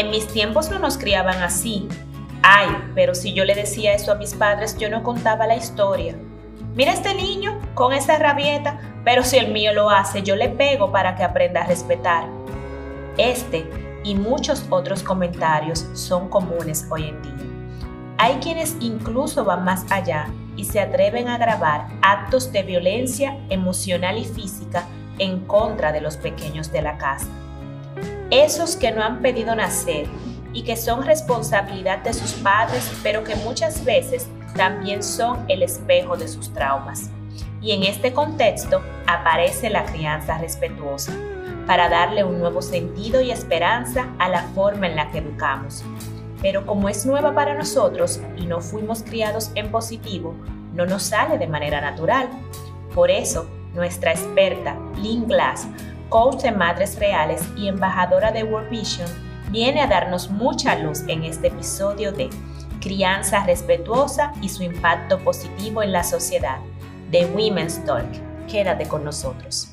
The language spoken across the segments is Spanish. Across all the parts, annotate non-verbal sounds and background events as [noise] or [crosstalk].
En mis tiempos no nos criaban así. Ay, pero si yo le decía eso a mis padres, yo no contaba la historia. Mira este niño con esa rabieta, pero si el mío lo hace, yo le pego para que aprenda a respetar. Este y muchos otros comentarios son comunes hoy en día. Hay quienes incluso van más allá y se atreven a grabar actos de violencia emocional y física en contra de los pequeños de la casa. Esos que no han pedido nacer y que son responsabilidad de sus padres, pero que muchas veces también son el espejo de sus traumas. Y en este contexto aparece la crianza respetuosa, para darle un nuevo sentido y esperanza a la forma en la que educamos. Pero como es nueva para nosotros y no fuimos criados en positivo, no nos sale de manera natural. Por eso, nuestra experta, Lynn Glass, coach de madres reales y embajadora de World Vision, viene a darnos mucha luz en este episodio de Crianza respetuosa y su impacto positivo en la sociedad, de Women's Talk. Quédate con nosotros.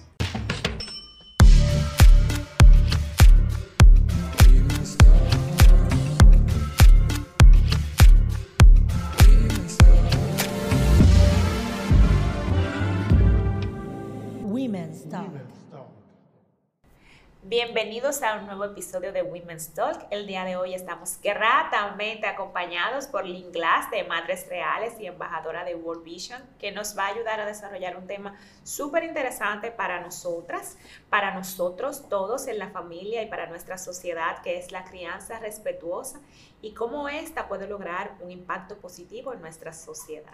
Bienvenidos a un nuevo episodio de Women's Talk. El día de hoy estamos gratamente acompañados por Lynn Glass de Madres Reales y embajadora de World Vision, que nos va a ayudar a desarrollar un tema súper interesante para nosotras, para nosotros todos en la familia y para nuestra sociedad, que es la crianza respetuosa y cómo ésta puede lograr un impacto positivo en nuestra sociedad.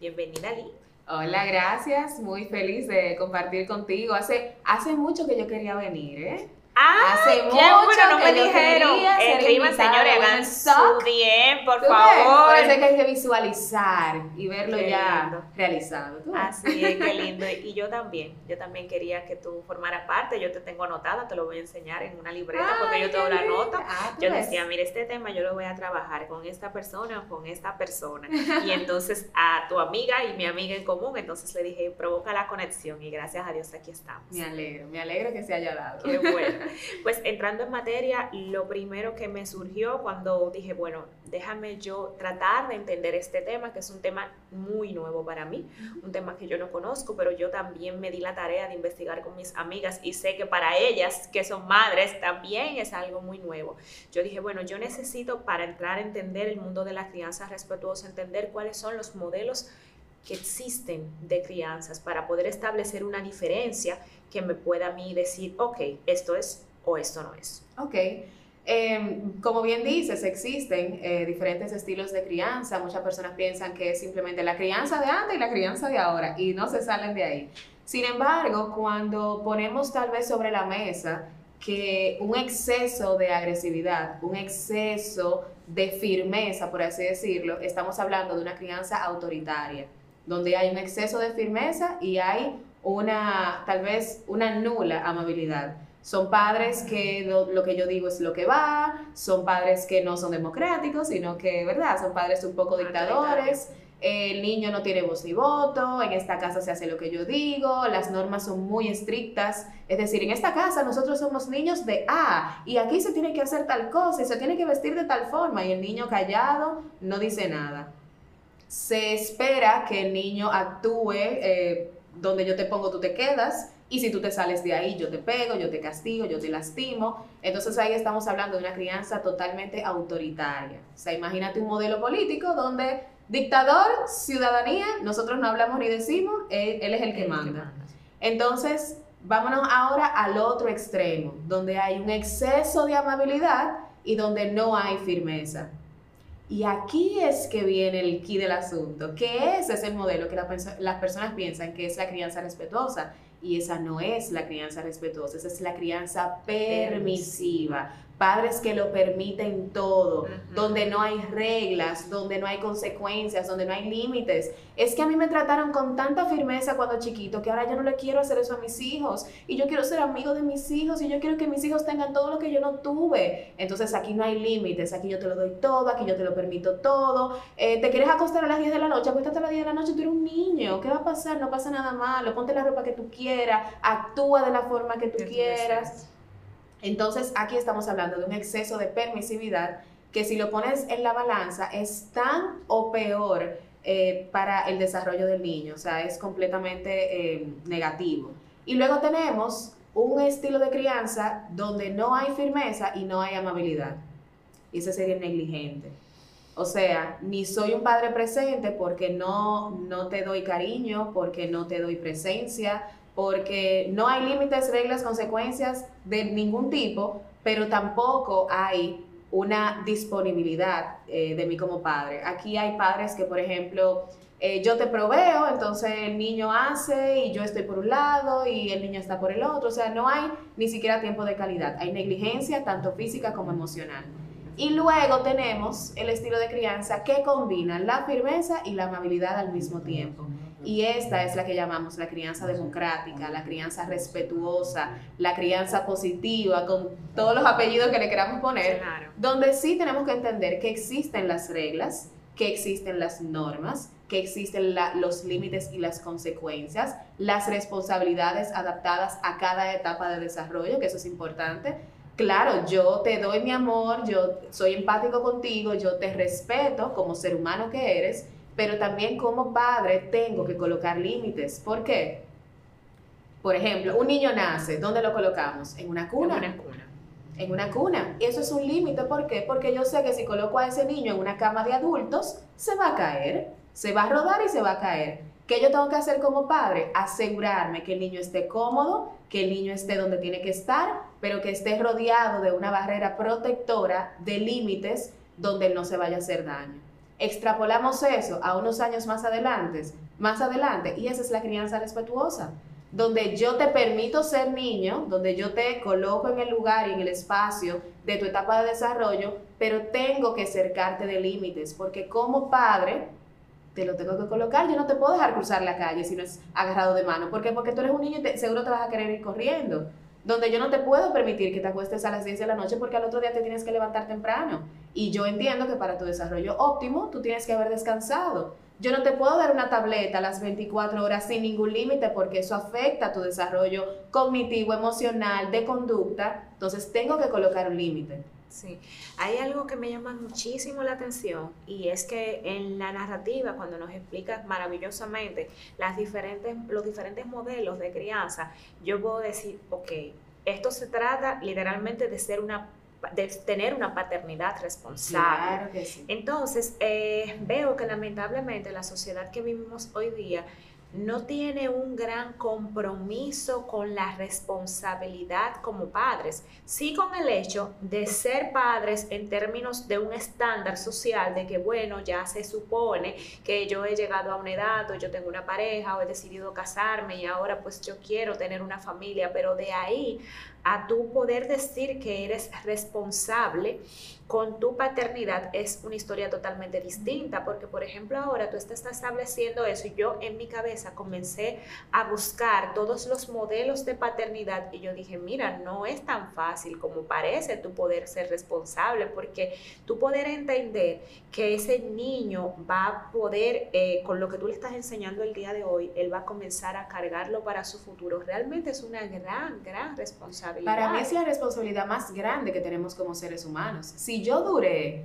Bienvenida, Lynn. Hola, gracias. Muy feliz de compartir contigo. Hace, hace mucho que yo quería venir, ¿eh? Ah, Hace mucho bueno, no me dijeron. Escriban, señores, hagan su DM, por favor. Parece que hay que visualizar y verlo ya realizado. Así es, qué [laughs] lindo. Y yo también, yo también quería que tú formaras parte. Yo te tengo anotada, te lo voy a enseñar en una libreta porque yo tengo la nota. Ah, yo decía, mire, este tema yo lo voy a trabajar con esta persona o con esta persona. [laughs] Y entonces a tu amiga y mi amiga en común, entonces le dije, provoca la conexión y gracias a Dios aquí estamos. Me alegro, me alegro que se haya dado. Qué bueno. [laughs] Pues entrando en materia, lo primero que me surgió cuando dije, bueno, déjame yo tratar de entender este tema, que es un tema muy nuevo para mí, un tema que yo no conozco, pero yo también me di la tarea de investigar con mis amigas y sé que para ellas, que son madres, también es algo muy nuevo. Yo dije, bueno, yo necesito para entrar a entender el mundo de la crianza respetuosa, entender cuáles son los modelos que existen de crianzas para poder establecer una diferencia que me pueda a mí decir, ok, esto es o esto no es. Ok. Em, como bien dices, existen eh, diferentes estilos de crianza. Muchas personas piensan que es simplemente la crianza de antes y la crianza de ahora y no se salen de ahí. Sin embargo, cuando ponemos tal vez sobre la mesa que un exceso de agresividad, un exceso de firmeza, por así decirlo, estamos hablando de una crianza autoritaria, donde hay un exceso de firmeza y hay una, tal vez, una nula amabilidad. Son padres que lo, que yo digo es lo que va, son padres que no son democráticos, sino que, ¿verdad? Son padres un poco dictadores. El niño no tiene voz ni voto, en esta casa se hace lo que yo digo, las normas son muy estrictas. Es decir, en esta casa nosotros somos niños de A y aquí se tiene que hacer tal cosa y se tiene que vestir de tal forma y el niño callado no dice nada. Se espera que el niño actúe eh, donde yo te pongo, tú te quedas y si tú te sales de ahí, yo te pego, yo te castigo, yo te lastimo. Entonces ahí estamos hablando de una crianza totalmente autoritaria. O sea, imagínate un modelo político donde dictador, ciudadanía, nosotros no hablamos ni decimos, él, es el que manda. Entonces, vámonos ahora al otro extremo, donde hay un exceso de amabilidad y donde no hay firmeza. Y aquí es que viene el key del asunto, que ese es el modelo que las personas piensan que es la crianza respetuosa y esa no es la crianza respetuosa, esa es la crianza permisiva padres que lo permiten todo, donde no hay reglas, donde no hay consecuencias, donde no hay límites. Es que a mí me trataron con tanta firmeza cuando chiquito que ahora yo no le quiero hacer eso a mis hijos y yo quiero ser amigo de mis hijos y yo quiero que mis hijos tengan todo lo que yo no tuve. Entonces aquí no hay límites, aquí yo te lo doy todo, aquí yo te lo permito todo. Eh, te quieres acostar a las 10 de la noche, acuéstate a las 10 de la noche, tú eres un niño, ¿qué va a pasar? No pasa nada malo, ponte la ropa que tú quieras, actúa de la forma que tú quieras. Entonces, aquí estamos hablando de un exceso de permisividad que si lo pones en la balanza es tan o peor eh, para el desarrollo del niño, o sea, es completamente eh, negativo. Y luego tenemos un estilo de crianza donde no hay firmeza y no hay amabilidad. Y ese sería negligente. O sea, ni soy un padre presente porque no, no te doy cariño, porque no te doy presencia, porque no hay límites, reglas, consecuencias de ningún tipo, pero tampoco hay una disponibilidad eh, de mí como padre. Aquí hay padres que, por ejemplo, eh, yo te proveo, entonces el niño hace y yo estoy por un lado y el niño está por el otro. O sea, no hay ni siquiera tiempo de calidad. Hay negligencia tanto física como emocional. Y luego tenemos el estilo de crianza que combina la firmeza y la amabilidad al mismo tiempo. Y esta es la que llamamos la crianza democrática, la crianza respetuosa, la crianza positiva, con todos los apellidos que le queramos poner, donde sí tenemos que entender que existen las reglas, que existen las normas, que existen los límites y las consecuencias, las responsabilidades adaptadas a cada etapa de desarrollo, que eso es importante. Claro, yo te doy mi amor, yo soy empático contigo, yo te respeto como ser humano que eres, pero también como padre tengo que colocar límites. ¿Por qué? Por ejemplo, un niño nace, ¿dónde lo colocamos? En una cuna. En una cuna. En una cuna. Y eso es un límite, ¿por qué? Porque yo sé que si coloco a ese niño en una cama de adultos, se va a caer, se va a rodar y se va a caer. ¿Qué yo tengo que hacer como padre? Asegurarme que el niño esté cómodo, que el niño esté donde tiene que estar, pero que esté rodeado de una barrera protectora de límites donde él no se vaya a hacer daño. Extrapolamos eso a unos años más adelante, más adelante, y esa es la crianza respetuosa, donde yo te permito ser niño, donde yo te coloco en el lugar y en el espacio de tu etapa de desarrollo, pero tengo que cercarte de límites, porque como padre te lo tengo que colocar, yo no te puedo dejar cruzar la calle si no es agarrado de mano. Porque tú eres un niño y seguro te vas a querer ir corriendo donde yo no te puedo permitir que te acuestes a las 10 de la noche porque al otro día te tienes que levantar temprano. Y yo entiendo que para tu desarrollo óptimo tú tienes que haber descansado. Yo no te puedo dar una tableta a las 24 horas sin ningún límite porque eso afecta tu desarrollo cognitivo, emocional, de conducta. Entonces tengo que colocar un límite. Sí, hay algo que me llama muchísimo la atención y es que en la narrativa, cuando nos explicas maravillosamente las diferentes, los diferentes modelos de crianza, yo puedo decir, ok, esto se trata literalmente de ser una de tener una paternidad responsable. Claro que sí. Entonces, eh, veo que lamentablemente la sociedad que vivimos hoy día no tiene un gran compromiso con la responsabilidad como padres, sí con el hecho de ser padres en términos de un estándar social, de que bueno, ya se supone que yo he llegado a una edad o yo tengo una pareja o he decidido casarme y ahora pues yo quiero tener una familia, pero de ahí a tu poder decir que eres responsable con tu paternidad es una historia totalmente distinta, porque por ejemplo ahora tú estás estableciendo eso y yo en mi cabeza comencé a buscar todos los modelos de paternidad y yo dije, mira, no es tan fácil como parece tu poder ser responsable, porque tu poder entender que ese niño va a poder, eh, con lo que tú le estás enseñando el día de hoy, él va a comenzar a cargarlo para su futuro, realmente es una gran, gran responsabilidad. Para mí es la responsabilidad más grande que tenemos como seres humanos. Si yo duré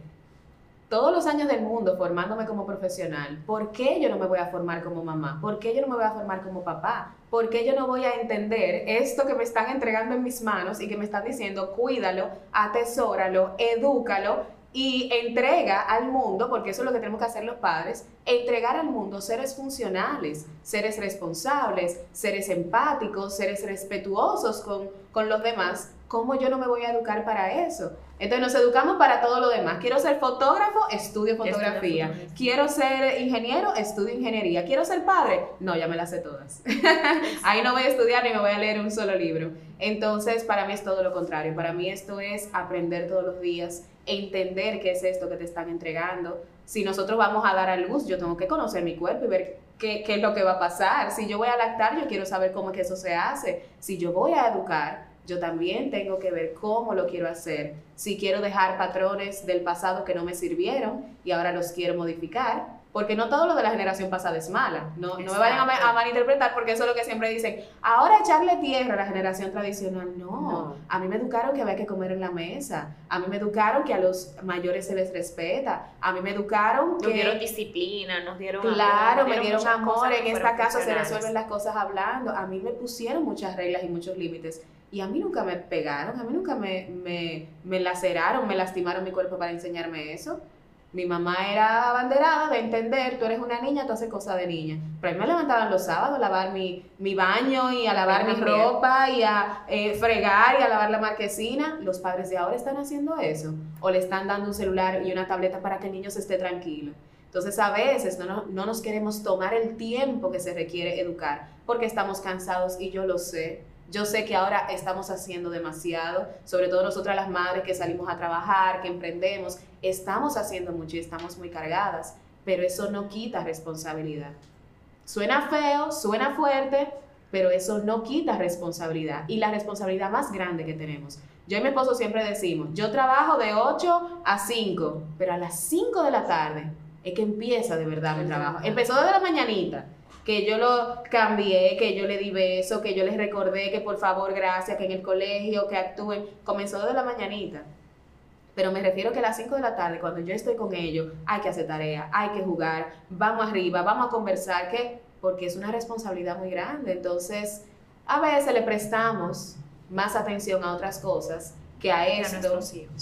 todos los años del mundo formándome como profesional, ¿por qué yo no me voy a formar como mamá? ¿Por qué yo no me voy a formar como papá? ¿Por qué yo no voy a entender esto que me están entregando en mis manos y que me están diciendo, cuídalo, atesóralo, edúcalo y entrega al mundo, porque eso es lo que tenemos que hacer los padres, entregar al mundo seres funcionales, seres responsables, seres empáticos, seres respetuosos con, con los demás? ¿Cómo yo no me voy a educar para eso? Entonces nos educamos para todo lo demás. Quiero ser fotógrafo, estudio fotografía. Quiero ser ingeniero, estudio ingeniería. Quiero ser padre, no, ya me las sé todas. [laughs] Ahí no voy a estudiar ni me voy a leer un solo libro. Entonces, para mí es todo lo contrario. Para mí esto es aprender todos los días, entender qué es esto que te están entregando. Si nosotros vamos a dar a luz, yo tengo que conocer mi cuerpo y ver qué, qué es lo que va a pasar. Si yo voy a lactar, yo quiero saber cómo es que eso se hace. Si yo voy a educar, yo también tengo que ver cómo lo quiero hacer. Si quiero dejar patrones del pasado que no me sirvieron y ahora los quiero modificar, porque no todo lo de la generación pasada es mala. No, no me vayan a, malinterpretar porque eso es lo que siempre dicen. Ahora echarle tierra a la generación tradicional. No. A mí me educaron que había que comer en la mesa. A mí me educaron que a los mayores se les respeta. A mí me educaron que... Nos dieron disciplina, nos dieron Claro, me dieron amor. En esta casa se resuelven las cosas hablando. A mí me pusieron muchas reglas y muchos límites. Y a mí nunca me pegaron, a mí nunca me, me, me laceraron, me lastimaron mi cuerpo para enseñarme eso. Mi mamá era abanderada de entender, tú eres una niña, tú haces cosas de niña. Pero a mí me levantaban los sábados a lavar mi, mi baño y a lavar mi ropa y a eh, fregar y a lavar la marquesina. Los padres de ahora están haciendo eso. O le están dando un celular y una tableta para que el niño se esté tranquilo. Entonces a veces no, no, no nos queremos tomar el tiempo que se requiere educar porque estamos cansados y yo lo sé yo sé que ahora estamos haciendo demasiado, sobre todo nosotras las madres que salimos a trabajar, que emprendemos, estamos haciendo mucho y estamos muy cargadas, pero eso no quita responsabilidad. Suena feo, suena fuerte, pero eso no quita responsabilidad y la responsabilidad más grande que tenemos. Yo y mi esposo siempre decimos, yo trabajo de 8 a 5, pero a las 5 de la tarde es que empieza de verdad mi trabajo. Empezó desde la mañanita que yo lo cambié, que yo le di beso, que yo les recordé que por favor, gracias, que en el colegio, que actúen. Comenzó desde la mañanita. Pero me refiero que a las 5 de la tarde, cuando yo estoy con ellos, hay que hacer tarea, hay que jugar, vamos arriba, vamos a conversar, que porque es una responsabilidad muy grande. Entonces, a veces le prestamos más atención a otras cosas que a esto,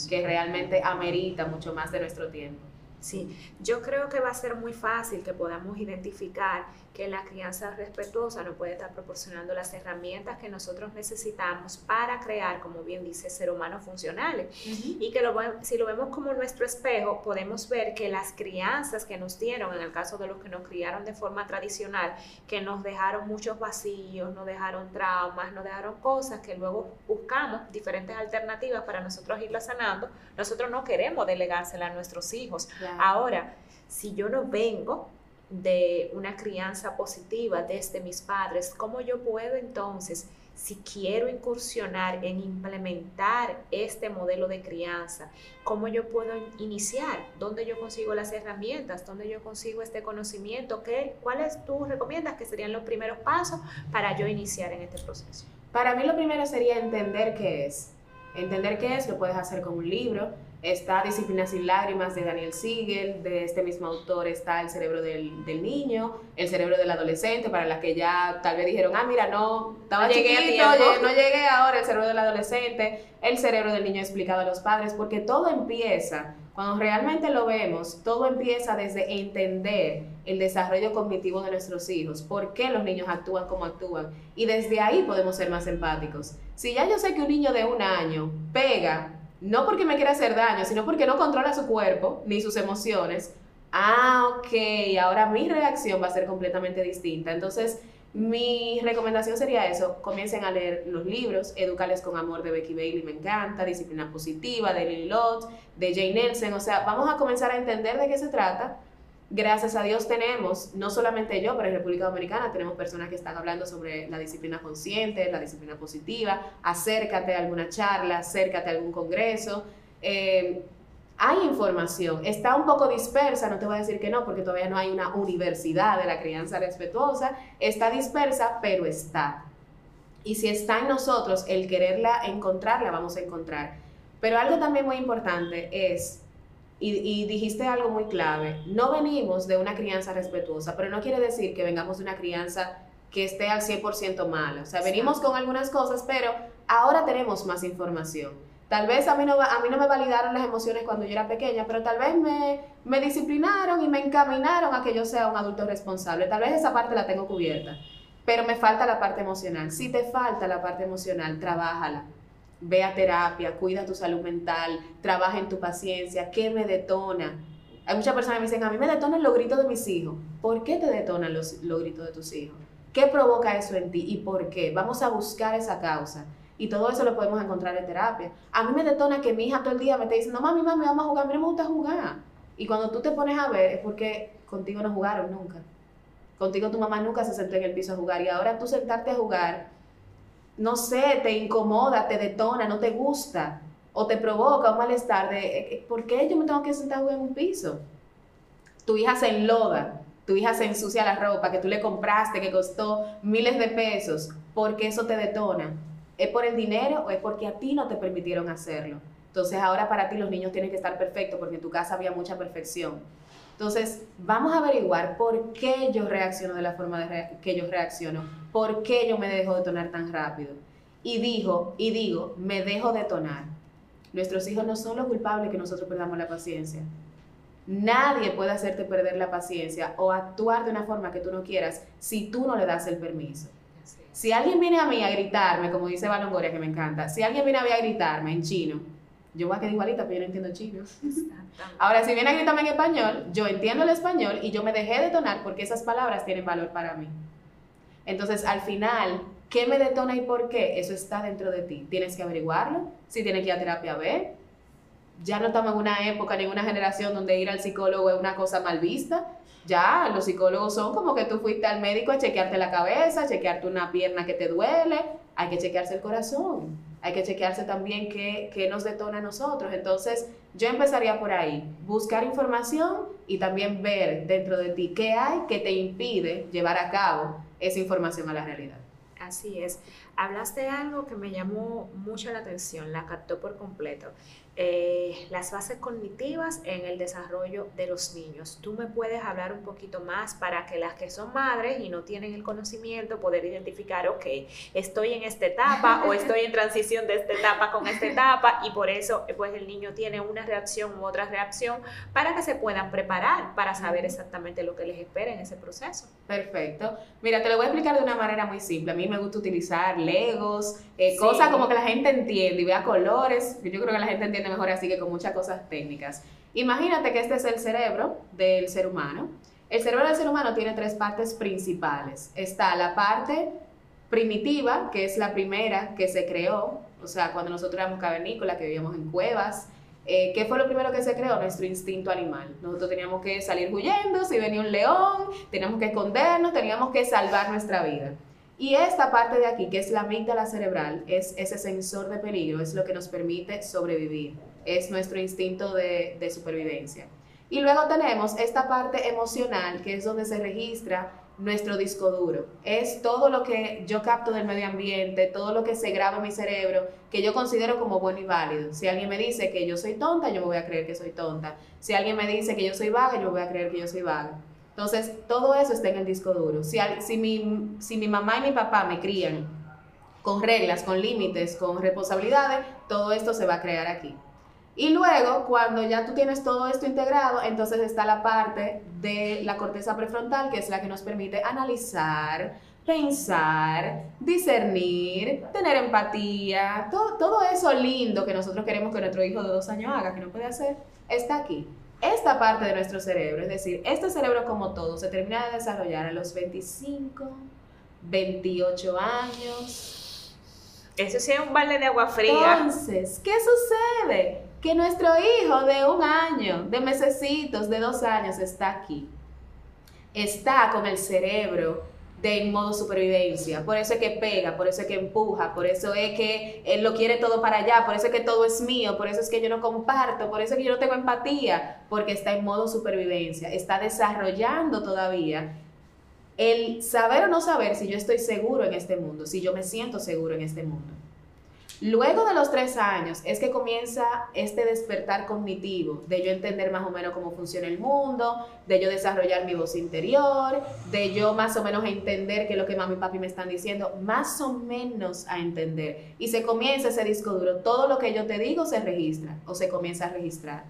que realmente amerita mucho más de nuestro tiempo. Sí, yo creo que va a ser muy fácil que podamos identificar que la crianza respetuosa nos puede estar proporcionando las herramientas que nosotros necesitamos para crear, como bien dice, ser humanos funcionales. Y que si lo vemos como nuestro espejo, podemos ver que las crianzas que nos dieron, en el caso de los que nos criaron de forma tradicional, que nos dejaron muchos vacíos, nos dejaron traumas, nos dejaron cosas que luego buscamos diferentes alternativas para nosotros irlas sanando, nosotros no queremos delegárselas a nuestros hijos. Ahora, si yo no vengo de una crianza positiva desde mis padres, ¿cómo yo puedo entonces, si quiero incursionar en implementar este modelo de crianza, cómo yo puedo iniciar? ¿Dónde yo consigo las herramientas? ¿Dónde yo consigo este conocimiento? ¿Qué, ¿Cuáles tú recomiendas que serían los primeros pasos para yo iniciar en este proceso? Para mí lo primero sería entender qué es. Entender qué es lo puedes hacer con un libro, Está Disciplina sin lágrimas de Daniel Siegel, de este mismo autor está El cerebro del, del, niño, El cerebro del adolescente, para las que ya tal vez dijeron, ah, mira, no, estaba chiquito, no llegué ahora, El cerebro del adolescente, El cerebro del niño explicado a los padres, porque todo empieza, cuando realmente lo vemos, todo empieza desde entender el desarrollo cognitivo de nuestros hijos, por qué los niños actúan como actúan, y desde ahí podemos ser más empáticos. Si ya yo sé que un niño de un año pega no porque me quiera hacer daño, sino porque no controla su cuerpo ni sus emociones. Ah, ok, ahora mi reacción va a ser completamente distinta. Entonces, mi recomendación sería eso, comiencen a leer los libros, Educales con Amor de Becky Bailey, me encanta, Disciplina Positiva de Lily Lott, de Jane Nelson, o sea, vamos a comenzar a entender de qué se trata gracias a Dios tenemos, no solamente yo, pero en República Dominicana tenemos personas que están hablando sobre la disciplina consciente, la disciplina positiva, acércate a alguna charla, acércate a algún congreso. Eh, hay información, está un poco dispersa, no te voy a decir que no, porque todavía no hay una universidad de la crianza respetuosa, está dispersa, pero está. Y si está en nosotros el quererla encontrar, la vamos a encontrar. Pero algo también muy importante es y, dijiste algo muy clave, no venimos de una crianza respetuosa, pero no quiere decir que vengamos de una crianza que esté al 100% mala. O sea, venimos con algunas cosas, pero ahora tenemos más información. Tal vez a mí, no, a mí no me validaron las emociones cuando yo era pequeña, pero tal vez me, me disciplinaron y me encaminaron a que yo sea un adulto responsable. Tal vez esa parte la tengo cubierta, pero me falta la parte emocional. Si te falta la parte emocional, trabájala ve a terapia, cuida tu salud mental, trabaja en tu paciencia, ¿qué me detona? Hay muchas personas que me dicen, a mí me detonan los gritos de mis hijos. ¿Por qué te detonan los, los gritos de tus hijos? ¿Qué provoca eso en ti y por qué? Vamos a buscar esa causa. Y todo eso lo podemos encontrar en terapia. A mí me detona que mi hija todo el día me está diciendo, mami, mami, vamos a jugar, a mí me gusta jugar. Y cuando tú te pones a ver es porque contigo no jugaron nunca. Contigo tu mamá nunca se sentó en el piso a jugar. Y ahora tú sentarte a jugar no sé, te incomoda, te detona, no te gusta o te provoca un malestar de eh, eh, ¿por qué yo me tengo que sentar en un piso? Tu hija se enloda, tu hija se ensucia la ropa que tú le compraste, que costó miles de pesos, porque eso te detona. ¿Es por el dinero o es porque a ti no te permitieron hacerlo? Entonces ahora para ti los niños tienen que estar perfectos porque en tu casa había mucha perfección. Entonces, vamos a averiguar por qué yo reacciono de la forma de que yo reacciono, por qué yo me dejo detonar tan rápido. Y dijo, y digo, me dejo detonar. Nuestros hijos no son los culpables que nosotros perdamos la paciencia. Nadie puede hacerte perder la paciencia o actuar de una forma que tú no quieras si tú no le das el permiso. Si alguien viene a mí a gritarme, como dice Balongoria, que me encanta, si alguien viene a mí a gritarme en chino, yo voy a quedar igualita, pero yo no entiendo chino. Ahora, si viene a gritarme en español, yo entiendo el español y yo me dejé detonar porque esas palabras tienen valor para mí. Entonces, al final, ¿qué me detona y por qué? Eso está dentro de ti. Tienes que averiguarlo. Si tienes que ir a terapia, ve. Ya no estamos en una época ni en una generación donde ir al psicólogo es una cosa mal vista. Ya, los psicólogos son como que tú fuiste al médico a chequearte la cabeza, a chequearte una pierna que te duele, hay que chequearse el corazón hay que chequearse también qué, qué, nos detona a nosotros. Entonces, yo empezaría por ahí, buscar información y también ver dentro de ti qué hay que te impide llevar a cabo esa información a la realidad. Así es. Hablaste algo que me llamó mucho la atención, la captó por completo. Eh, las bases cognitivas en el desarrollo de los niños. ¿Tú me puedes hablar un poquito más para que las que son madres y no tienen el conocimiento poder identificar, ok, estoy en esta etapa o [laughs] estoy en transición de esta etapa con esta etapa y por eso pues el niño tiene una reacción u otra reacción para que se puedan preparar para saber exactamente lo que les espera en ese proceso? Perfecto. Mira, te lo voy a explicar de una manera muy simple. A mí me gusta utilizar legos, eh, cosas como que la gente entiende y vea colores. Yo creo que la gente entiende mejor así que con muchas cosas técnicas. Imagínate que este es el cerebro del ser humano. El cerebro del ser humano tiene tres partes principales. Está la parte primitiva, que es la primera que se creó, o sea, cuando nosotros éramos cavernícolas, que vivíamos en cuevas. Eh, ¿Qué fue lo primero que se creó? Nuestro instinto animal. Nosotros teníamos que salir huyendo, si venía un león, teníamos que escondernos, teníamos que salvar nuestra vida. Y esta parte de aquí, que es la amígdala cerebral, es ese sensor de peligro, es lo que nos permite sobrevivir, es nuestro instinto de, supervivencia. Y luego tenemos esta parte emocional, que es donde se registra nuestro disco duro. Es todo lo que yo capto del medio ambiente, todo lo que se graba en mi cerebro, que yo considero como bueno y válido. Si alguien me dice que yo soy tonta, yo me voy a creer que soy tonta. Si alguien me dice que yo soy vaga, yo voy a creer que yo soy vaga. Entonces, todo eso está en el disco duro. Si, mi mamá y mi papá me crían con reglas, con límites, con responsabilidades, todo esto se va a crear aquí. Y luego, cuando ya tú tienes todo esto integrado, entonces está la parte de la corteza prefrontal, que es la que nos permite analizar, pensar, discernir, tener empatía, todo, todo eso lindo que nosotros queremos que nuestro hijo de dos años haga, que no puede hacer, está aquí. Esta parte de nuestro cerebro, es decir, este cerebro como todo, se termina de desarrollar a los 25, 28 años. Eso sí es un balde de agua fría. Entonces, ¿qué sucede? Que nuestro hijo de un año, de mesecitos, de dos años, está aquí. Está con el cerebro de modo supervivencia. Por eso es que pega, por eso es que empuja, por eso es que él lo quiere todo para allá, por eso es que todo es mío, por eso es que yo no comparto, por eso es que yo no tengo empatía, porque está en modo supervivencia, está desarrollando todavía el saber o no saber si yo estoy seguro en este mundo, si yo me siento seguro en este mundo. Luego de los tres años es que comienza este despertar cognitivo, de yo entender más o menos cómo funciona el mundo, de yo desarrollar mi voz interior, de yo más o menos entender qué es lo que mami y papi me están diciendo, más o menos a entender. Y se comienza ese disco duro, todo lo que yo te digo se registra o se comienza a registrar.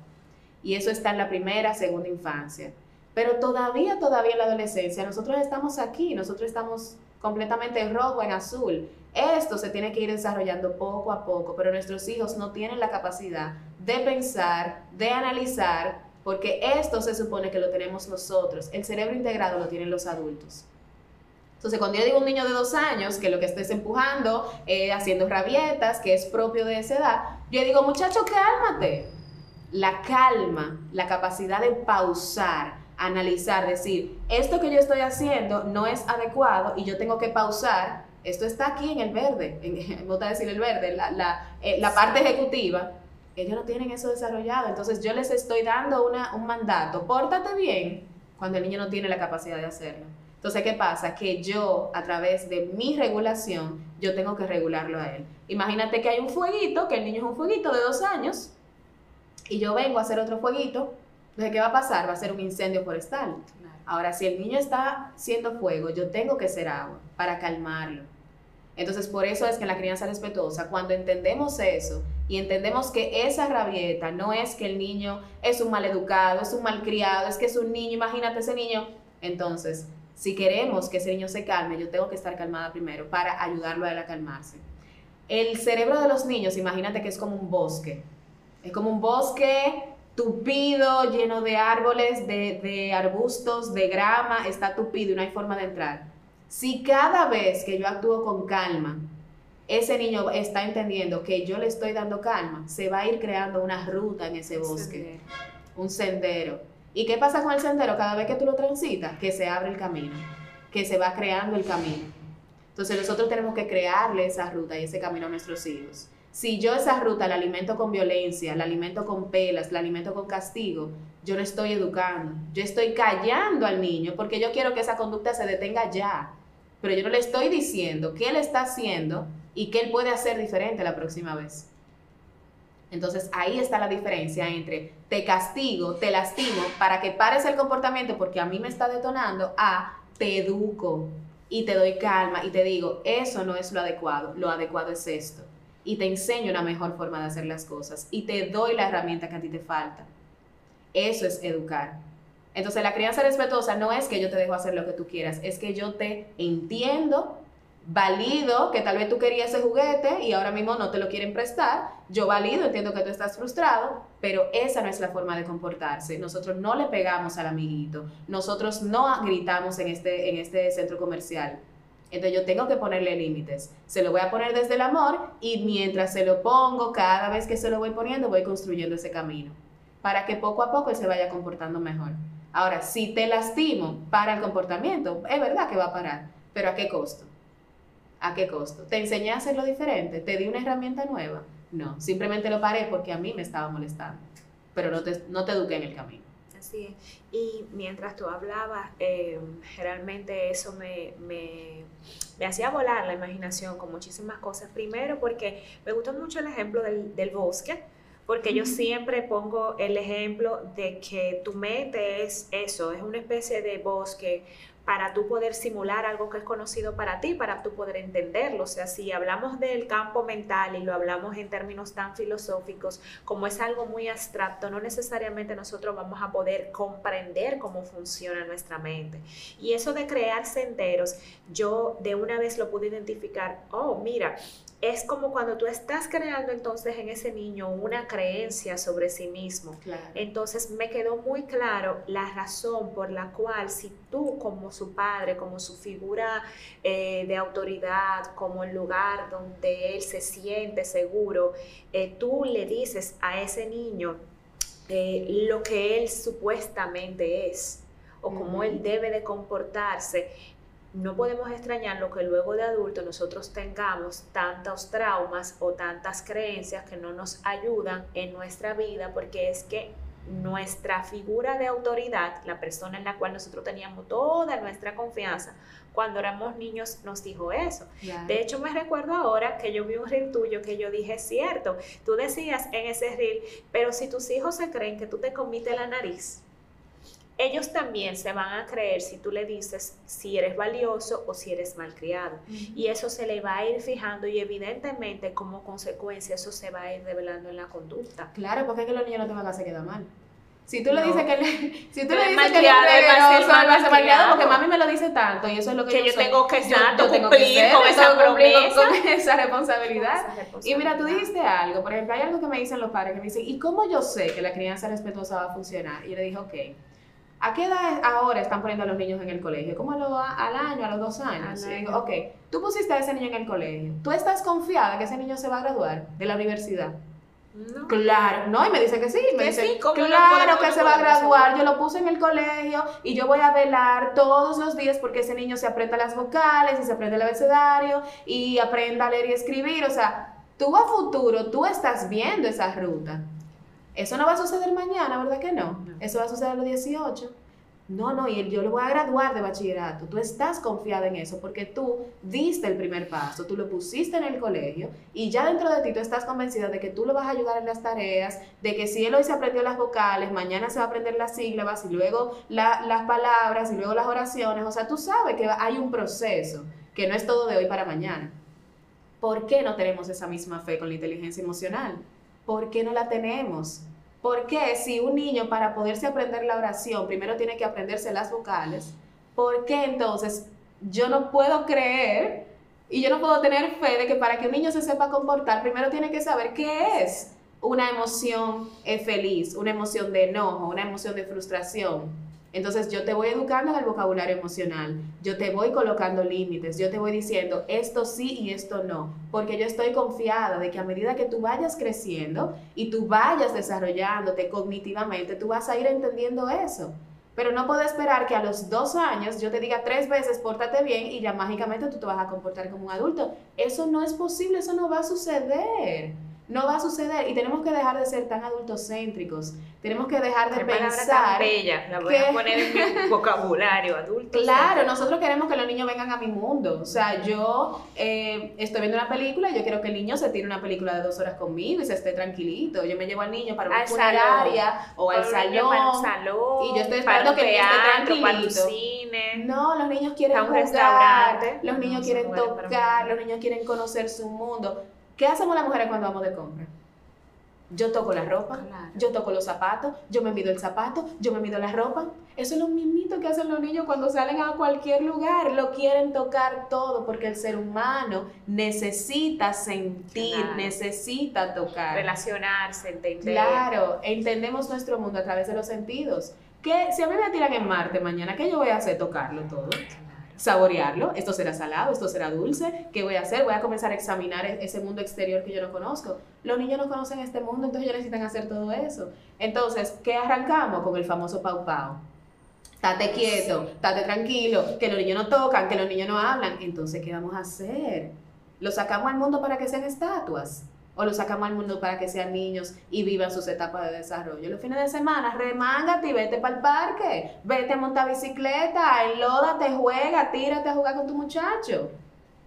Y eso está en la primera, segunda infancia. Pero todavía, todavía en la adolescencia, nosotros estamos aquí, nosotros estamos completamente en rojo, en azul. Esto se tiene que ir desarrollando poco a poco, pero nuestros hijos no tienen la capacidad de pensar, de analizar, porque esto se supone que lo tenemos nosotros. El cerebro integrado lo tienen los adultos. Entonces, cuando yo digo un niño de dos años que lo que estés empujando, eh, haciendo rabietas, que es propio de esa edad, yo digo, muchacho, cálmate. La calma, la capacidad de pausar, analizar, decir, esto que yo estoy haciendo no es adecuado y yo tengo que pausar esto está aquí en el verde, en, [laughs] a decir el verde, la, la, eh, la parte ejecutiva, ellos no tienen eso desarrollado. Entonces yo les estoy dando una, un mandato, pórtate bien cuando el niño no tiene la capacidad de hacerlo. Entonces, ¿qué pasa? Que yo, a través de mi regulación, yo tengo que regularlo a él. Imagínate que hay un fueguito, que el niño es un fueguito de dos años, y yo vengo a hacer otro fueguito, entonces, ¿qué va a pasar? Va a ser un incendio forestal. Ahora, si el niño está siendo fuego, yo tengo que hacer agua para calmarlo. Entonces, por eso es que en la crianza respetuosa, cuando entendemos eso y entendemos que esa rabieta no es que el niño es un maleducado, es un malcriado, es que es un niño, imagínate ese niño, entonces, si queremos que ese niño se calme, yo tengo que estar calmada primero para ayudarlo a él a calmarse. El cerebro de los niños, imagínate que es como un bosque. Es como un bosque tupido, lleno de árboles, de, de arbustos, de grama, está tupido y no hay forma de entrar si cada vez que yo actúo con calma, ese niño está entendiendo que yo le estoy dando calma, se va a ir creando una ruta en ese bosque, un sendero. ¿Y qué pasa con el sendero? Cada vez que tú lo transitas, que se abre el camino, que se va creando el camino. Entonces nosotros tenemos que crearle esa ruta y ese camino a nuestros hijos. Si yo esa ruta la alimento con violencia, la alimento con pelas, la alimento con castigo, yo no estoy educando, yo estoy callando al niño porque yo quiero que esa conducta se detenga ya pero yo no le estoy diciendo qué él está haciendo y qué él puede hacer diferente la próxima vez. Entonces ahí está la diferencia entre te castigo, te lastimo para que pares el comportamiento porque a mí me está detonando, a te educo y te doy calma y te digo, eso no es lo adecuado, lo adecuado es esto. Y te enseño una mejor forma de hacer las cosas y te doy la herramienta que a ti te falta. Eso es educar. Entonces la crianza respetuosa no es que yo te dejo hacer lo que tú quieras, es que yo te entiendo, valido que tal vez tú querías ese juguete y ahora mismo no te lo quieren prestar, yo valido, entiendo que tú estás frustrado, pero esa no es la forma de comportarse. Nosotros no le pegamos al amiguito, nosotros no gritamos en este, en este centro comercial. Entonces yo tengo que ponerle límites. Se lo voy a poner desde el amor y mientras se lo pongo, cada vez que se lo voy poniendo, voy construyendo ese camino para que poco a poco él se vaya comportando mejor. Ahora, si te lastimo para el comportamiento, es verdad que va a parar, pero ¿a qué costo? ¿A qué costo? ¿Te enseñé a hacerlo diferente? ¿Te di una herramienta nueva? No, simplemente lo paré porque a mí me estaba molestando, pero no te, no te eduqué en el camino. Así es. Y mientras tú hablabas, eh, generalmente eso me, me, me, hacía volar la imaginación con muchísimas cosas. Primero porque me gustó mucho el ejemplo del, del bosque, porque yo siempre pongo el ejemplo de que tu mente es eso, es una especie de bosque para tú poder simular algo que es conocido para ti, para tú poder entenderlo. O sea, si hablamos del campo mental y lo hablamos en términos tan filosóficos, como es algo muy abstracto, no necesariamente nosotros vamos a poder comprender cómo funciona nuestra mente. Y eso de crear senderos, yo de una vez lo pude identificar, oh, mira, es como cuando tú estás creando entonces en ese niño una creencia sobre sí mismo. Entonces me quedó muy claro la razón por la cual si tú como su padre, como su figura eh, de autoridad, como el lugar donde él se siente seguro, eh, tú le dices a ese niño eh, lo que él supuestamente es o cómo él debe de comportarse, no podemos extrañar lo que luego de adulto nosotros tengamos tantos traumas o tantas creencias que no nos ayudan en nuestra vida porque es que nuestra figura de autoridad, la persona en la cual nosotros teníamos toda nuestra confianza, cuando éramos niños nos dijo eso. De hecho, me recuerdo ahora que yo vi un reel tuyo que yo dije, cierto, tú decías en ese reel, pero si tus hijos se creen que tú te comiste la nariz, ellos también se van a creer si tú le dices si eres valioso o si eres malcriado. Y eso se le va a ir fijando y evidentemente como consecuencia eso se va a ir revelando en la conducta. Claro, porque es que los niños no te van a hacer quedar mal. Si tú le dices que le, [laughs] si tú le dices que le va a ser malcriado porque mami me lo dice tanto y eso es lo que, yo, tengo que yo, cumplir con esa promesa, con esa responsabilidad. Y mira, tú dijiste algo, por ejemplo, hay algo que me dicen los padres que me dicen, "¿Y cómo yo sé que la crianza respetuosa va a funcionar?" Y yo le dije, "Ok, ¿A qué edad ahora están poniendo a los niños en el colegio? ¿Cómo al año, a los dos años? ok, tú pusiste a ese niño en el colegio. ¿Tú estás confiada que ese niño se va a graduar de la universidad? Claro, no, y me dice que sí, me Que dice, sí, ¿cómo no claro que no se va a graduar, yo lo puse en el colegio y yo voy a velar todos los días porque ese niño se aprenda las vocales y se aprende el abecedario y aprenda a leer y escribir, o sea, tú a futuro, tú estás viendo esa ruta. Eso no va a suceder mañana, ¿verdad que no? No. Eso va a suceder a los 18. No, no, y yo lo voy a graduar de bachillerato. Tú estás confiada en eso porque tú diste el primer paso, tú lo pusiste en el colegio y ya dentro de ti tú estás convencida de que tú lo vas a ayudar en las tareas, de que si él hoy se aprendió las vocales, mañana se va a aprender las sílabas y luego la- las palabras y luego las oraciones. O sea, tú sabes que hay un proceso, que no es todo de hoy para mañana. ¿Por qué no tenemos esa misma fe con la inteligencia emocional? ¿Por qué no la tenemos? ¿Por qué si un niño para poderse aprender la oración primero tiene que aprenderse las vocales? ¿Por qué entonces yo no puedo creer y yo no puedo tener fe de que para que un niño se sepa comportar primero tiene que saber qué es una emoción eh, feliz, una emoción de enojo, una emoción de frustración? Entonces yo te voy educando en el vocabulario emocional, yo te voy colocando límites, yo te voy diciendo esto sí y esto no, porque yo estoy confiada de que a medida que tú vayas creciendo y tú vayas desarrollándote cognitivamente, tú vas a ir entendiendo eso. Pero no puedo esperar que a los dos años yo te diga tres veces, pórtate bien y ya mágicamente tú te vas a comportar como un adulto. Eso no es posible, eso no va a suceder. No va a suceder y tenemos que dejar de ser tan adultocéntricos. Tenemos que dejar de Qué palabra tan pensar bella, la voy que- a poner en mi [laughs] vocabulario adulto. Claro, nosotros queremos que los niños vengan a mi mundo. O sea, yo eh, estoy viendo una película y yo quiero que el niño se tire una película de dos horas conmigo y se esté tranquilito. Yo me llevo al niño para una Al funeraria o al para un salón. y yo estoy esperando que el niño esté teatro, para un tranquilito. cine. No, los niños quieren jugar, los niños quieren tocar, los niños quieren conocer su mundo. ¿Qué hacemos las mujeres cuando vamos de compra? Yo toco la ropa, Claro. yo toco los zapatos, yo me mido el zapato, yo me mido la ropa. Eso es lo mismito que hacen los niños cuando salen a cualquier lugar. Lo quieren tocar todo porque el ser humano necesita sentir, Claro. necesita tocar. Relacionarse, entender. Claro, entendemos nuestro mundo a través de los sentidos. Que si a mí me tiran en Marte mañana, ¿qué yo voy a hacer? Tocarlo todo saborearlo, esto será salado, esto será dulce, ¿qué voy a hacer? Voy a comenzar a examinar e- ese mundo exterior que yo no conozco. Los niños no conocen este mundo, entonces ellos necesitan hacer todo eso. Entonces, ¿qué arrancamos con el famoso pau pau? Tate quieto, tate tranquilo, que los niños no tocan, que los niños no hablan. Entonces, ¿qué vamos a hacer? ¿Los sacamos al mundo para que sean estatuas? ¿O los sacamos al mundo para que sean niños y vivan sus etapas de desarrollo? Los fines de semana, remángate y vete para el parque. Vete a montar bicicleta, enlódate, juega, tírate a jugar con tu muchacho.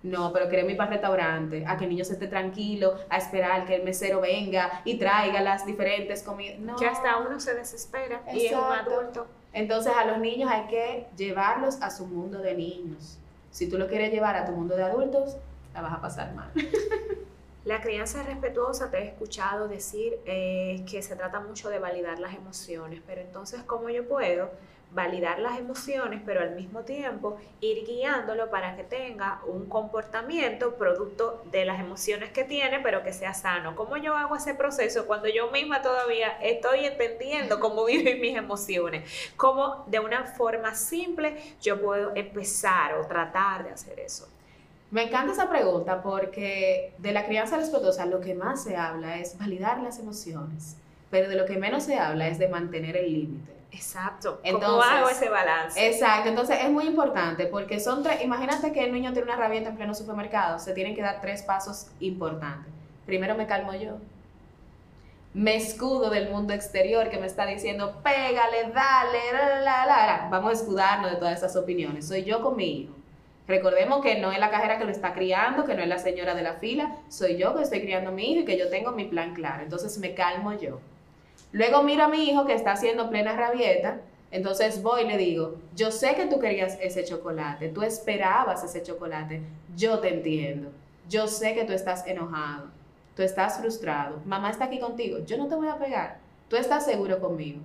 No, pero queremos ir para el restaurante, a que el niño se esté tranquilo, a esperar que el mesero venga y traiga las diferentes comidas. No. Que hasta uno se desespera y es un Exacto. adulto. Entonces a los niños hay que llevarlos a su mundo de niños. Si tú lo quieres llevar a tu mundo de adultos, la vas a pasar mal. [laughs] La crianza respetuosa te he escuchado decir eh, que se trata mucho de validar las emociones, pero entonces ¿cómo yo puedo validar las emociones, pero al mismo tiempo ir guiándolo para que tenga un comportamiento producto de las emociones que tiene, pero que sea sano? ¿Cómo yo hago ese proceso cuando yo misma todavía estoy entendiendo [laughs] cómo viven mis emociones? ¿Cómo de una forma simple yo puedo empezar o tratar de hacer eso? Me encanta esa pregunta porque de la crianza respetuosa lo que más se habla es validar las emociones, pero de lo que menos se habla es de mantener el límite. Exacto. ¿Cómo Entonces, hago ese balance? Exacto, entonces es muy importante porque son tres, imagínate que el niño tiene una rabieta en pleno supermercado, se tienen que dar tres pasos importantes. Primero me calmo yo, me escudo del mundo exterior que me está diciendo, pégale, dale, la, la, la, la". vamos a escudarnos de todas esas opiniones, soy yo con mi hijo. Recordemos que no es la cajera que lo está criando, que no es la señora de la fila, soy yo que estoy criando a mi hijo y que yo tengo mi plan claro, entonces me calmo yo. Luego miro a mi hijo que está haciendo plena rabieta, entonces voy y le digo, yo sé que tú querías ese chocolate, tú esperabas ese chocolate, yo te entiendo, yo sé que tú estás enojado, tú estás frustrado, mamá está aquí contigo, yo no te voy a pegar, tú estás seguro conmigo.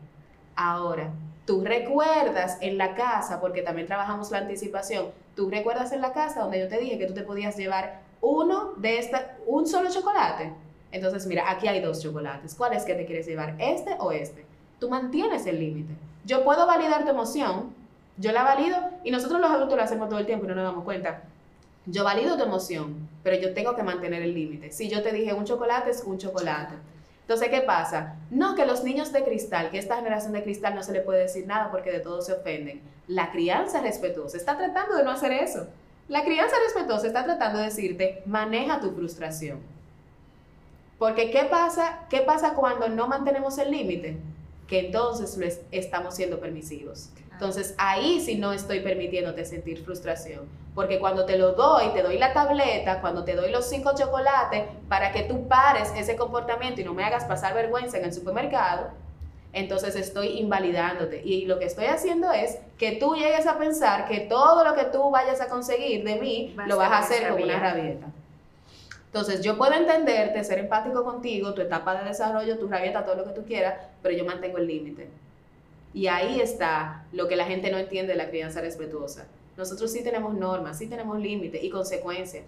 Ahora, tú recuerdas en la casa, porque también trabajamos la anticipación, tú recuerdas en la casa donde yo te dije que tú te podías llevar uno de esta, un solo chocolate. Entonces, mira, aquí hay dos chocolates. ¿Cuál es que te quieres llevar? ¿Este o este? Tú mantienes el límite. Yo puedo validar tu emoción, yo la valido y nosotros los adultos lo hacemos todo el tiempo y no nos damos cuenta. Yo valido tu emoción, pero yo tengo que mantener el límite. Si yo te dije un chocolate, es un chocolate. Entonces, ¿qué pasa? No que los niños de cristal, que esta generación de cristal no se le puede decir nada porque de todo se ofenden. La crianza respetuosa está tratando de no hacer eso. La crianza respetuosa está tratando de decirte, maneja tu frustración. Porque ¿qué pasa, qué pasa cuando no mantenemos el límite? Que entonces estamos siendo permisivos. Entonces ahí sí no estoy permitiéndote sentir frustración. Porque cuando te lo doy, te doy la tableta, cuando te doy los cinco chocolates para que tú pares ese comportamiento y no me hagas pasar vergüenza en el supermercado, entonces estoy invalidándote. Y lo que estoy haciendo es que tú llegues a pensar que todo lo que tú vayas a conseguir de mí lo vas a hacer con una rabieta. Entonces, yo puedo entenderte, ser empático contigo, tu etapa de desarrollo, tu rabieta, todo lo que tú quieras, pero yo mantengo el límite. Y ahí está lo que la gente no entiende de la crianza respetuosa. Nosotros sí tenemos normas, sí tenemos límites y consecuencias.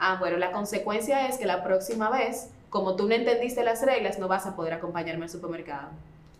Ah, bueno, la consecuencia es que la próxima vez, como tú no entendiste las reglas, no vas a poder acompañarme al supermercado.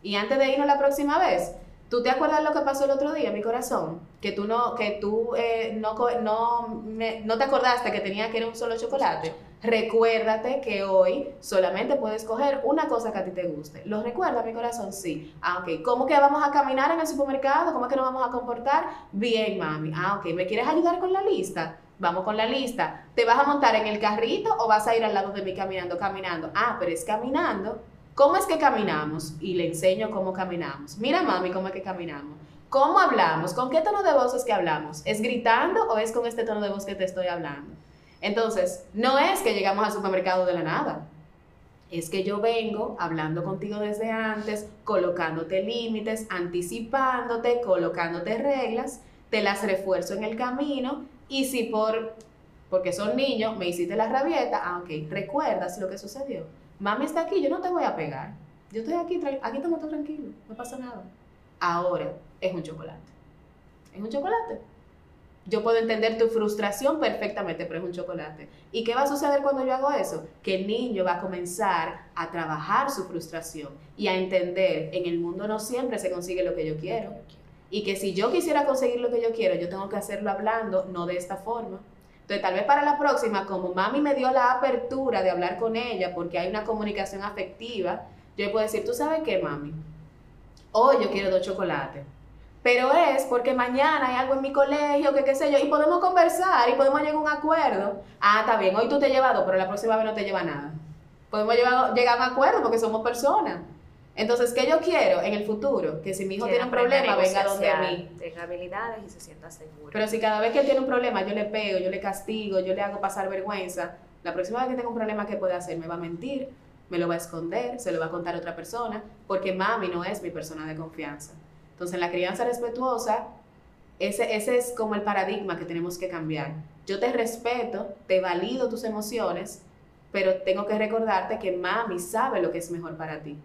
Y antes de irnos la próxima vez, ¿tú te acuerdas lo que pasó el otro día, mi corazón? Que tú no, que tú eh, no, no, no te acordaste que tenía que ir un solo chocolate. Recuérdate que hoy solamente puedes coger una cosa que a ti te guste. ¿Lo recuerda mi corazón? Sí. Ah, ok. ¿Cómo que vamos a caminar en el supermercado? ¿Cómo que nos vamos a comportar? Bien, mami. Ah, ok. ¿Me quieres ayudar con la lista? Vamos con la lista. ¿Te vas a montar en el carrito o vas a ir al lado de mí caminando, caminando? Ah, pero es caminando. ¿Cómo es que caminamos? Y le enseño cómo caminamos. Mira, mami, cómo es que caminamos. ¿Cómo hablamos? ¿Con qué tono de voz es que hablamos? ¿Es gritando o es con este tono de voz que te estoy hablando? Entonces, no es que llegamos al supermercado de la nada. Es que yo vengo hablando contigo desde antes, colocándote límites, anticipándote, colocándote reglas, te las refuerzo en el camino y si por, porque son niños, me hiciste la rabieta, ah, ok, recuerdas lo que sucedió. Mami está aquí, yo no te voy a pegar. Yo estoy aquí, aquí estamos todos tranquilos, no pasa nada. Ahora es un chocolate. Es un chocolate. Yo puedo entender tu frustración perfectamente, pero es un chocolate. ¿Y qué va a suceder cuando yo hago eso? Que el niño va a comenzar a trabajar su frustración y a entender, en el mundo no siempre se consigue lo que yo quiero. Y que si yo quisiera conseguir lo que yo quiero, yo tengo que hacerlo hablando, no de esta forma. Entonces, tal vez para la próxima, como mami me dio la apertura de hablar con ella porque hay una comunicación afectiva, yo puedo decir, ¿tú sabes qué, mami? Hoy yo quiero dos chocolates pero es porque mañana hay algo en mi colegio, que qué sé yo, y podemos conversar y podemos llegar a un acuerdo. Ah, está bien, hoy tú te llevas dos, pero la próxima vez no te lleva nada. Podemos llegar, llegar a un acuerdo porque somos personas. Entonces, ¿qué yo quiero en el futuro? Que si mi hijo tiene un problema, venga donde mí. Tenga habilidades y se sienta seguro. Pero si cada vez que él tiene un problema, yo le pego, yo le castigo, yo le hago pasar vergüenza, la próxima vez que tenga un problema, ¿qué puede hacer? Me va a mentir, me lo va a esconder, se lo va a contar a otra persona, porque mami no es mi persona de confianza. Entonces, en la crianza respetuosa, ese, ese es como el paradigma que tenemos que cambiar. Yo te respeto, te valido tus emociones, pero tengo que recordarte que mami sabe lo que es mejor para ti.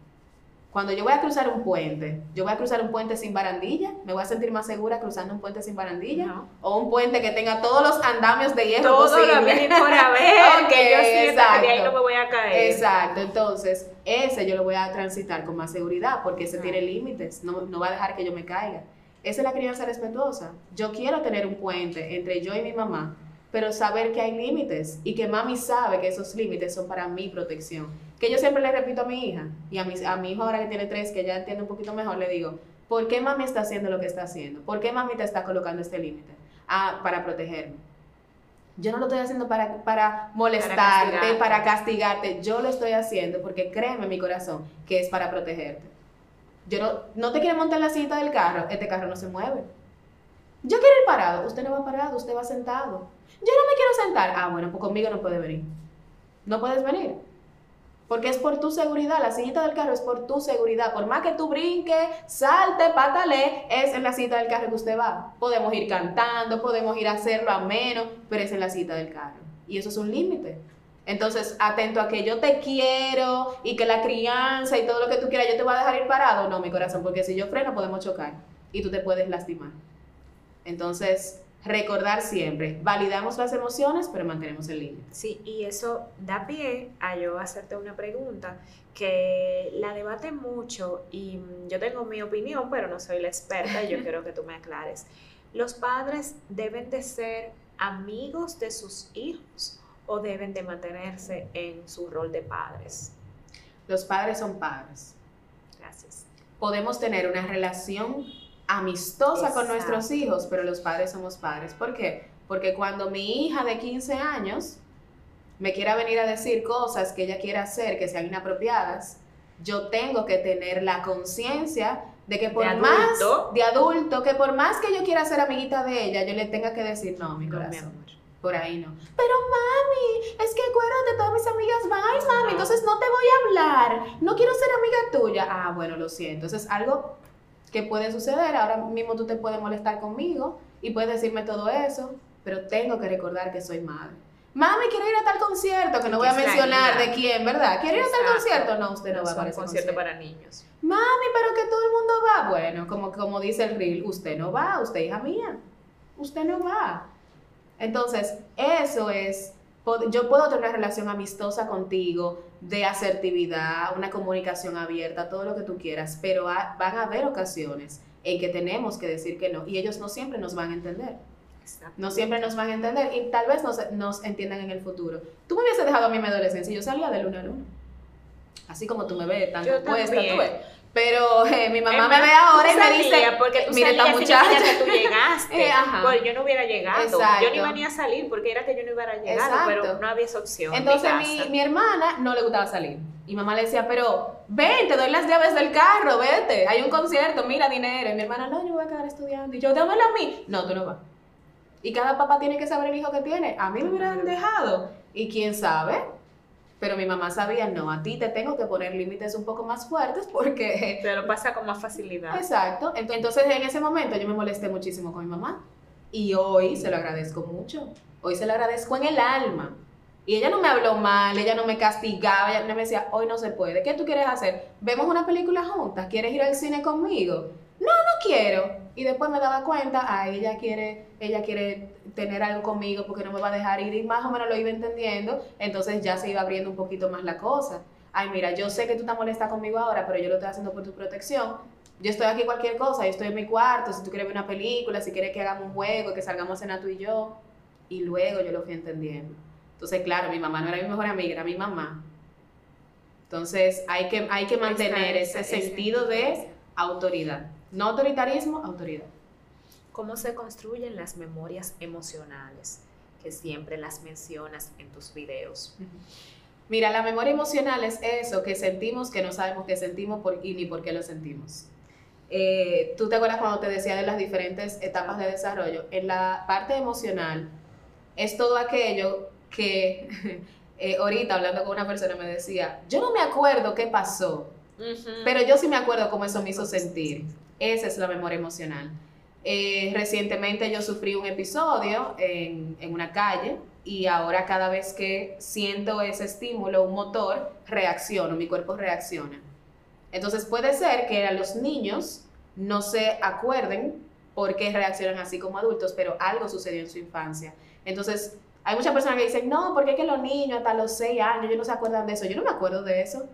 Cuando yo voy a cruzar un puente, yo voy a cruzar un puente sin barandilla, me voy a sentir más segura cruzando un puente sin barandilla o un puente que tenga todos los andamios de hierro Todo lo por haber, [laughs] que yo sienta que de ahí no me voy a caer. Exacto, entonces ese yo lo voy a transitar con más seguridad porque ese tiene límites, no, no va a dejar que yo me caiga. Esa es la crianza respetuosa. Yo quiero tener un puente entre yo y mi mamá, pero saber que hay límites y que mami sabe que esos límites son para mi protección que yo siempre le repito a mi hija y a mi, a mi hijo ahora que tiene tres, que ya entiende un poquito mejor, le digo, ¿por qué mami está haciendo lo que está haciendo? ¿Por qué mami te está colocando este límite? Ah, para protegerme. Yo no lo estoy haciendo para, para molestarte, para castigarte. Yo lo estoy haciendo porque créeme mi corazón que es para protegerte. Yo no, no te quiere montar en la silla del carro, este carro no se mueve. Yo quiero ir parado, usted no va parado, usted va sentado. Yo no me quiero sentar. Ah, bueno, pues conmigo no puede venir. No puedes venir. Porque es por tu seguridad, la sillita del carro es por tu seguridad. Por más que tú brinques, salte, patale, es en la silla del carro que usted va. Podemos ir cantando, podemos ir a hacerlo a menos, pero es en la silla del carro. Y eso es un límite. Entonces, atento a que yo te quiero y que la crianza y todo lo que tú quieras, yo te voy a dejar ir parado. No, mi corazón, porque si yo freno podemos chocar y tú te puedes lastimar. Entonces, recordar siempre, validamos las emociones, pero mantenemos el límite. Sí, y eso da pie a yo hacerte una pregunta que la debate mucho y yo tengo mi opinión, pero no soy la experta y yo [laughs] quiero que tú me aclares. ¿Los padres deben de ser amigos de sus hijos o deben de mantenerse en su rol de padres? Los padres son padres. Gracias. Podemos tener una relación amistosa con nuestros hijos, pero los padres somos padres. ¿Por qué? Porque cuando mi hija de 15 años me quiera venir a decir cosas que ella quiera hacer que sean inapropiadas, yo tengo que tener la conciencia de que por De más de adulto, que por más que yo quiera ser amiguita de ella, yo le tenga que decir, no, mi No, mi corazón, por ahí no. Pero mami, es que acuérdate, todas mis amigas van, mami, entonces no te voy a hablar, no quiero ser amiga tuya. Ah, bueno, lo siento. Entonces algo que puede suceder, ahora mismo tú te puedes molestar conmigo y puedes decirme todo eso, pero tengo que recordar que soy madre. Mami, quiero ir a tal concierto, que no voy a mencionar de quién, ¿verdad? ¿Quiero ir a tal concierto? No, usted no, va para ese concierto concierto. para niños. Mami, pero que todo el mundo va. Bueno, como, como dice el reel, usted no va, usted hija mía. Usted no va. Entonces, eso es, yo puedo tener una relación amistosa contigo, de asertividad, una comunicación abierta, todo lo que tú quieras, pero van a haber ocasiones en que tenemos que decir que no y ellos no siempre nos van a entender. No siempre nos van a entender y tal vez nos, nos entiendan en el futuro. Tú me hubieses dejado a mí en mi adolescencia y yo salía de luna a luna. Así como tú me ves tan Yo puesta, tú ves. Pero eh, mi mamá me ve ahora y me dice, porque tú mira esta muchacha. que tú llegaste. [laughs] Eh, ajá. Pues yo no hubiera llegado. Exacto. Yo ni venía a salir porque era que yo no hubiera llegado, Exacto. pero no había esa opción. en Entonces mi, mi hermana no le gustaba salir. Y mamá le decía, pero ven, te doy las llaves del carro, vete, hay un concierto, mira dinero. Y mi hermana, no, yo voy a quedar estudiando. Y yo, dámelo a mí. No, tú no vas. Y cada papá tiene que saber el hijo que tiene. A mí me hubieran dejado. Y quién sabe. Pero mi mamá sabía, no, a ti te tengo que poner límites un poco más fuertes porque [laughs] Te lo pasa con más facilidad. Exacto. Ent- Entonces en ese momento yo me molesté muchísimo con mi mamá. Y hoy se lo agradezco mucho. Hoy se lo agradezco en el alma. Y ella no me habló mal, ella no me castigaba, ella no me decía, hoy no se puede. ¿Qué tú quieres hacer? ¿Vemos una película juntas? ¿Quieres ir al cine conmigo? No, no quiero. Y después me daba cuenta, ah, ella quiere, ella quiere tener algo conmigo porque no me va a dejar ir y más o menos lo iba entendiendo. Entonces ya se iba abriendo un poquito más la cosa. Ay, mira, yo sé que tú estás molesta conmigo ahora, pero yo lo estoy haciendo por tu protección. Yo estoy aquí cualquier cosa, yo estoy en mi cuarto, si tú quieres ver una película, si quieres que hagamos un juego, que salgamos a cenar tú y yo. Y luego yo lo fui entendiendo. Entonces, claro, mi mamá no era mi mejor amiga, era mi mamá. Entonces, hay que, hay que mantener ese sentido de autoridad. No autoritarismo, autoridad. ¿Cómo se construyen las memorias emocionales? Que siempre las mencionas en tus videos. Mira, la memoria emocional es eso que sentimos que no sabemos que sentimos por, y ni por qué lo sentimos. Eh, ¿Tú te acuerdas cuando te decía de las diferentes etapas de desarrollo? En la parte emocional es todo aquello que [laughs] eh, ahorita hablando con una persona me decía, yo no me acuerdo qué pasó, pero yo sí me acuerdo cómo eso me hizo sentir. Esa es la memoria emocional. Eh, recientemente yo sufrí un episodio en, en una calle y ahora cada vez que siento ese estímulo, un motor, reacciono, mi cuerpo reacciona. Entonces puede ser que a los niños no se acuerden por qué reaccionan así como adultos, pero algo sucedió en su infancia. Entonces hay muchas personas que dicen, no, porque es que los niños hasta los 6 años, no se acuerdan de eso. Yo no me acuerdo de eso,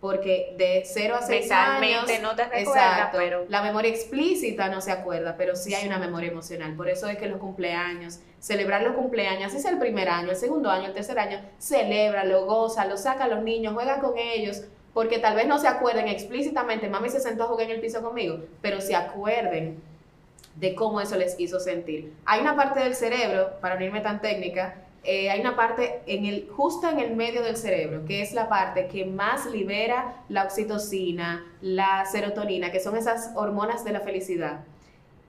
porque de 0 a 6 años... No te recuerdas, Exacto. pero La memoria explícita no se acuerda, pero sí hay una memoria emocional. Por eso es que los cumpleaños, celebrar los cumpleaños, así sea el primer año, el segundo año, el tercer año, celébralo, goza, lo saca a los niños, juega con ellos, porque tal vez no se acuerden explícitamente, mami se sentó a jugar en el piso conmigo, pero se acuerden de cómo eso les hizo sentir. Hay una parte del cerebro, para no irme tan técnica, eh, hay una parte en el, justo en el medio del cerebro, que es la parte que más libera la oxitocina, la serotonina, que son esas hormonas de la felicidad.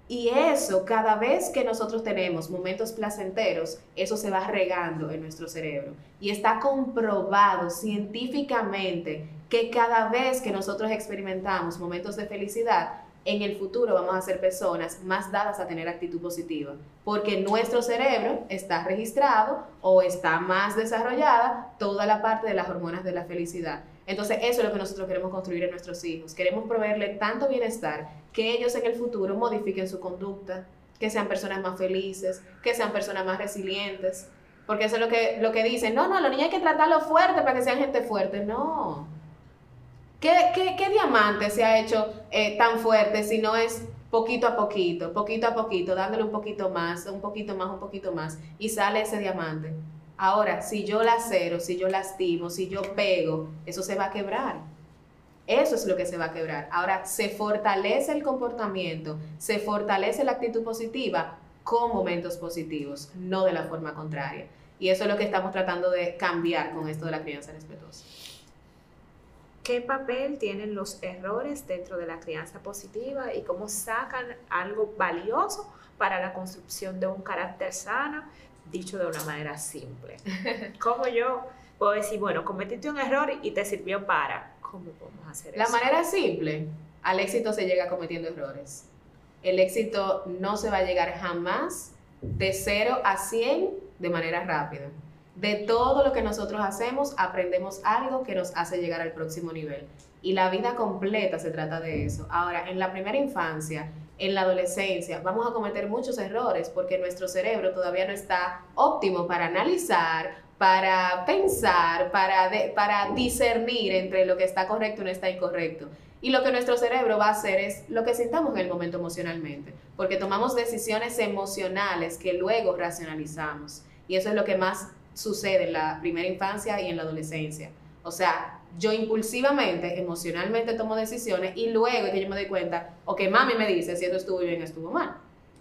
Y eso, cada vez que nosotros tenemos momentos placenteros, eso se va regando en nuestro cerebro. Y está comprobado científicamente que cada vez que nosotros experimentamos momentos de felicidad, en el futuro vamos a ser personas más dadas a tener actitud positiva, porque nuestro cerebro está registrado o está más desarrollada toda la parte de las hormonas de la felicidad. Entonces eso es lo que nosotros queremos construir en nuestros hijos. Queremos proveerle tanto bienestar que ellos en el futuro modifiquen su conducta, que sean personas más felices, que sean personas más resilientes. Porque eso es lo que, lo que dicen, no, no, los niños hay que tratarlos fuerte para que sean gente fuerte. No. ¿Qué, qué, qué diamante se ha hecho eh, tan fuerte si no es poquito a poquito, poquito a poquito, dándole un poquito más, un poquito más, un poquito más, y sale ese diamante? Ahora, si yo lacero, si yo lastimo, si yo pego, eso se va a quebrar. Eso es lo que se va a quebrar. Ahora, se fortalece el comportamiento, se fortalece la actitud positiva con momentos positivos, no de la forma contraria. Y eso es lo que estamos tratando de cambiar con esto de la crianza respetuosa. ¿Qué papel tienen los errores dentro de la crianza positiva y cómo sacan algo valioso para la construcción de un carácter sano, dicho de una manera simple? [laughs] ¿Cómo yo puedo decir, bueno, cometiste un error y te sirvió para? ¿Cómo podemos hacer eso? La manera simple, al éxito se llega cometiendo errores. El éxito no se va a llegar jamás de 0 a 100 de manera rápida. De todo lo que nosotros hacemos, aprendemos algo que nos hace llegar al próximo nivel. Y la vida completa se trata de eso. Ahora, en la primera infancia, en la adolescencia, vamos a cometer muchos errores porque nuestro cerebro todavía no está óptimo para analizar, para pensar, para, para discernir entre lo que está correcto y no está incorrecto. Y lo que nuestro cerebro va a hacer es lo que sintamos en el momento emocionalmente, porque tomamos decisiones emocionales que luego racionalizamos. Y eso es lo que más sucede en la primera infancia y en la adolescencia. O sea, yo impulsivamente, emocionalmente tomo decisiones y luego es que yo me doy cuenta, o que mami me dice si esto estuvo bien, estuvo mal.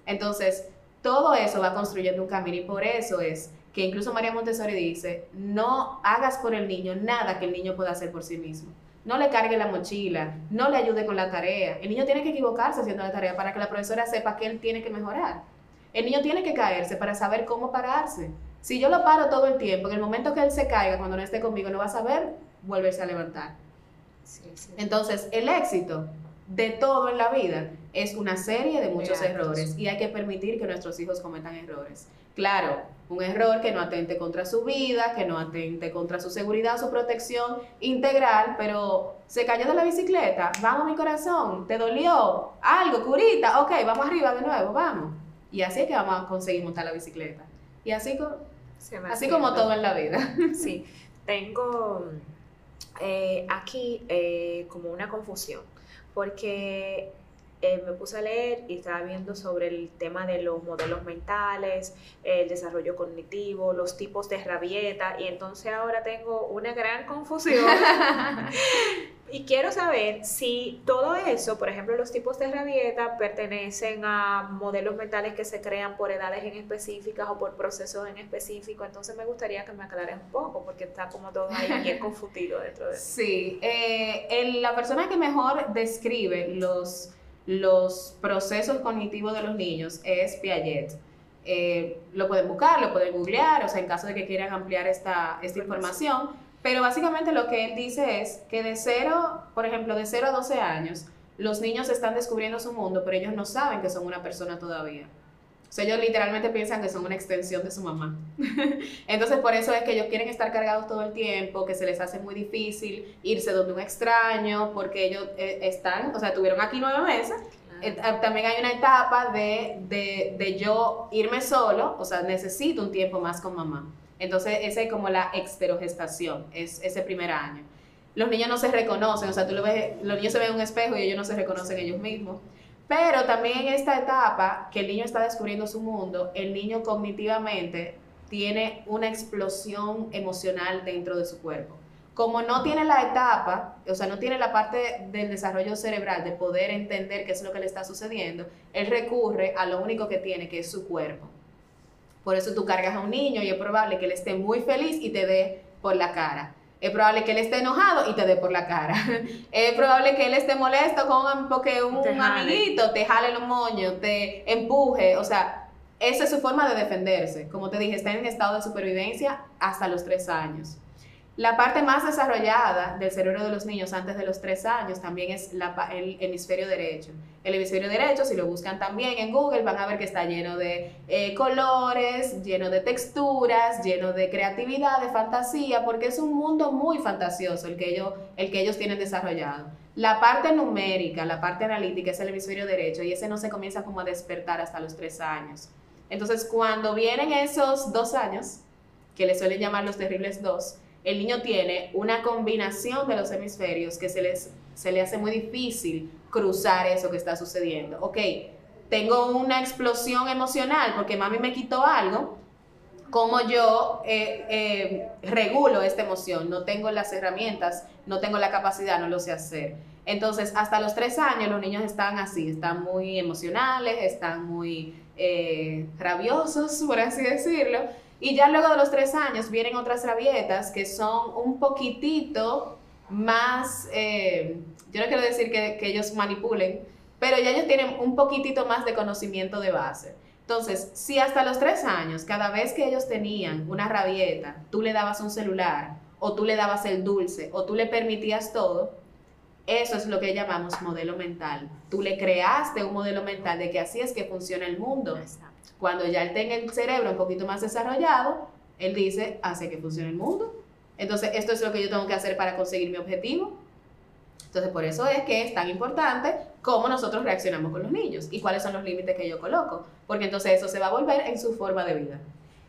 Entonces, todo eso va construyendo un camino y por eso es que incluso María Montessori dice, no hagas por el niño nada que el niño pueda hacer por sí mismo. No le cargue la mochila, no le ayude con la tarea. El niño tiene que equivocarse haciendo la tarea para que la profesora sepa que él tiene que mejorar. El niño tiene que caerse para saber cómo pararse. Si yo lo paro todo el tiempo, en el momento que él se caiga, cuando no esté conmigo, no va a saber volverse a levantar. Entonces, el éxito de todo en la vida es una serie de muchos errores y hay que permitir que nuestros hijos cometan errores. Claro, un error que no atente contra su vida, que no atente contra su seguridad, su protección integral, pero se cayó de la bicicleta, vamos mi corazón, te dolió, algo, curita, ok, vamos arriba de nuevo, vamos. Y así es que vamos a conseguir montar la bicicleta. Y así, así como todo en la vida. [laughs] Sí, [laughs] tengo eh, aquí eh, como una confusión, porque eh, me puse a leer y estaba viendo sobre el tema de los modelos mentales, el desarrollo cognitivo, los tipos de rabieta y entonces ahora tengo una gran confusión. [laughs] y quiero saber si todo eso, por ejemplo, los tipos de rabieta pertenecen a modelos mentales que se crean por edades en específicas o por procesos en específico. Entonces me gustaría que me aclares un poco porque está como todo ahí [laughs] bien confundido dentro de eso. Sí, eh, la persona que mejor describe los los procesos cognitivos de los niños es Piaget. Eh, lo pueden buscar, lo pueden googlear, o sea, en caso de que quieran ampliar esta, esta información. Pero básicamente lo que él dice es que de cero, por ejemplo, de 0 a 12 años, los niños están descubriendo su mundo, pero ellos no saben que son una persona todavía. O sea, ellos literalmente piensan que son una extensión de su mamá. [laughs] Entonces, por eso es que ellos quieren estar cargados todo el tiempo, que se les hace muy difícil irse donde un extraño, porque ellos eh, están, o sea, tuvieron aquí nueve meses. Eh, también hay una etapa de, de, de, yo irme solo, o sea, necesito un tiempo más con mamá. Entonces, esa es como la exterogestación, es ese primer año. Los niños no se reconocen, o sea, tú lo ves, los niños se ven en un espejo y ellos no se reconocen ellos mismos. Pero también en esta etapa que el niño está descubriendo su mundo, el niño cognitivamente tiene una explosión emocional dentro de su cuerpo. Como no tiene la etapa, o sea, no tiene la parte del desarrollo cerebral de poder entender qué es lo que le está sucediendo, él recurre a lo único que tiene, que es su cuerpo. Por eso tú cargas a un niño y es probable que él esté muy feliz y te dé por la cara. Es probable que él esté enojado y te dé por la cara. [laughs] es probable que él esté molesto con porque un amiguito te jale los moños, te empuje. O sea, esa es su forma de defenderse. Como te dije, está en estado de supervivencia hasta los tres años. La parte más desarrollada del cerebro de los niños antes de los tres años también es el hemisferio derecho. El hemisferio derecho, si lo buscan también en Google, van a ver que está lleno de eh, colores, lleno de texturas, lleno de creatividad, de fantasía, porque es un mundo muy fantasioso que ellos, el que ellos tienen desarrollado. La parte numérica, la parte analítica es el hemisferio derecho y ese no se comienza como a despertar hasta los tres años. Entonces, cuando vienen esos dos años, que le suelen llamar los terribles dos, el niño tiene una combinación de los hemisferios que se, les, se le hace muy difícil cruzar eso que está sucediendo. Ok, tengo una explosión emocional porque mami me quitó algo, cómo yo eh, eh, regulo esta emoción. No tengo las herramientas, no tengo la capacidad, no lo sé hacer. Entonces, hasta los tres años los niños están así, están muy emocionales, están muy eh, rabiosos, por así decirlo. Y ya luego de los tres años vienen otras rabietas que son un poquitito más, yo no quiero decir que, que ellos manipulen, pero ya ellos tienen un poquitito más de conocimiento de base. Entonces, si hasta los tres años, cada vez que ellos tenían una rabieta, tú le dabas un celular, o tú le dabas el dulce, o tú le permitías todo, eso es lo que llamamos modelo mental. Tú le creaste un modelo mental de que así es que funciona el mundo. Cuando ya él tenga el cerebro un poquito más desarrollado, él dice, hace que funcione el mundo. Entonces, esto es lo que yo tengo que hacer para conseguir mi objetivo. Entonces, por eso es que es tan importante cómo nosotros reaccionamos con los niños y cuáles son los límites que yo coloco, porque entonces eso se va a volver en su forma de vida.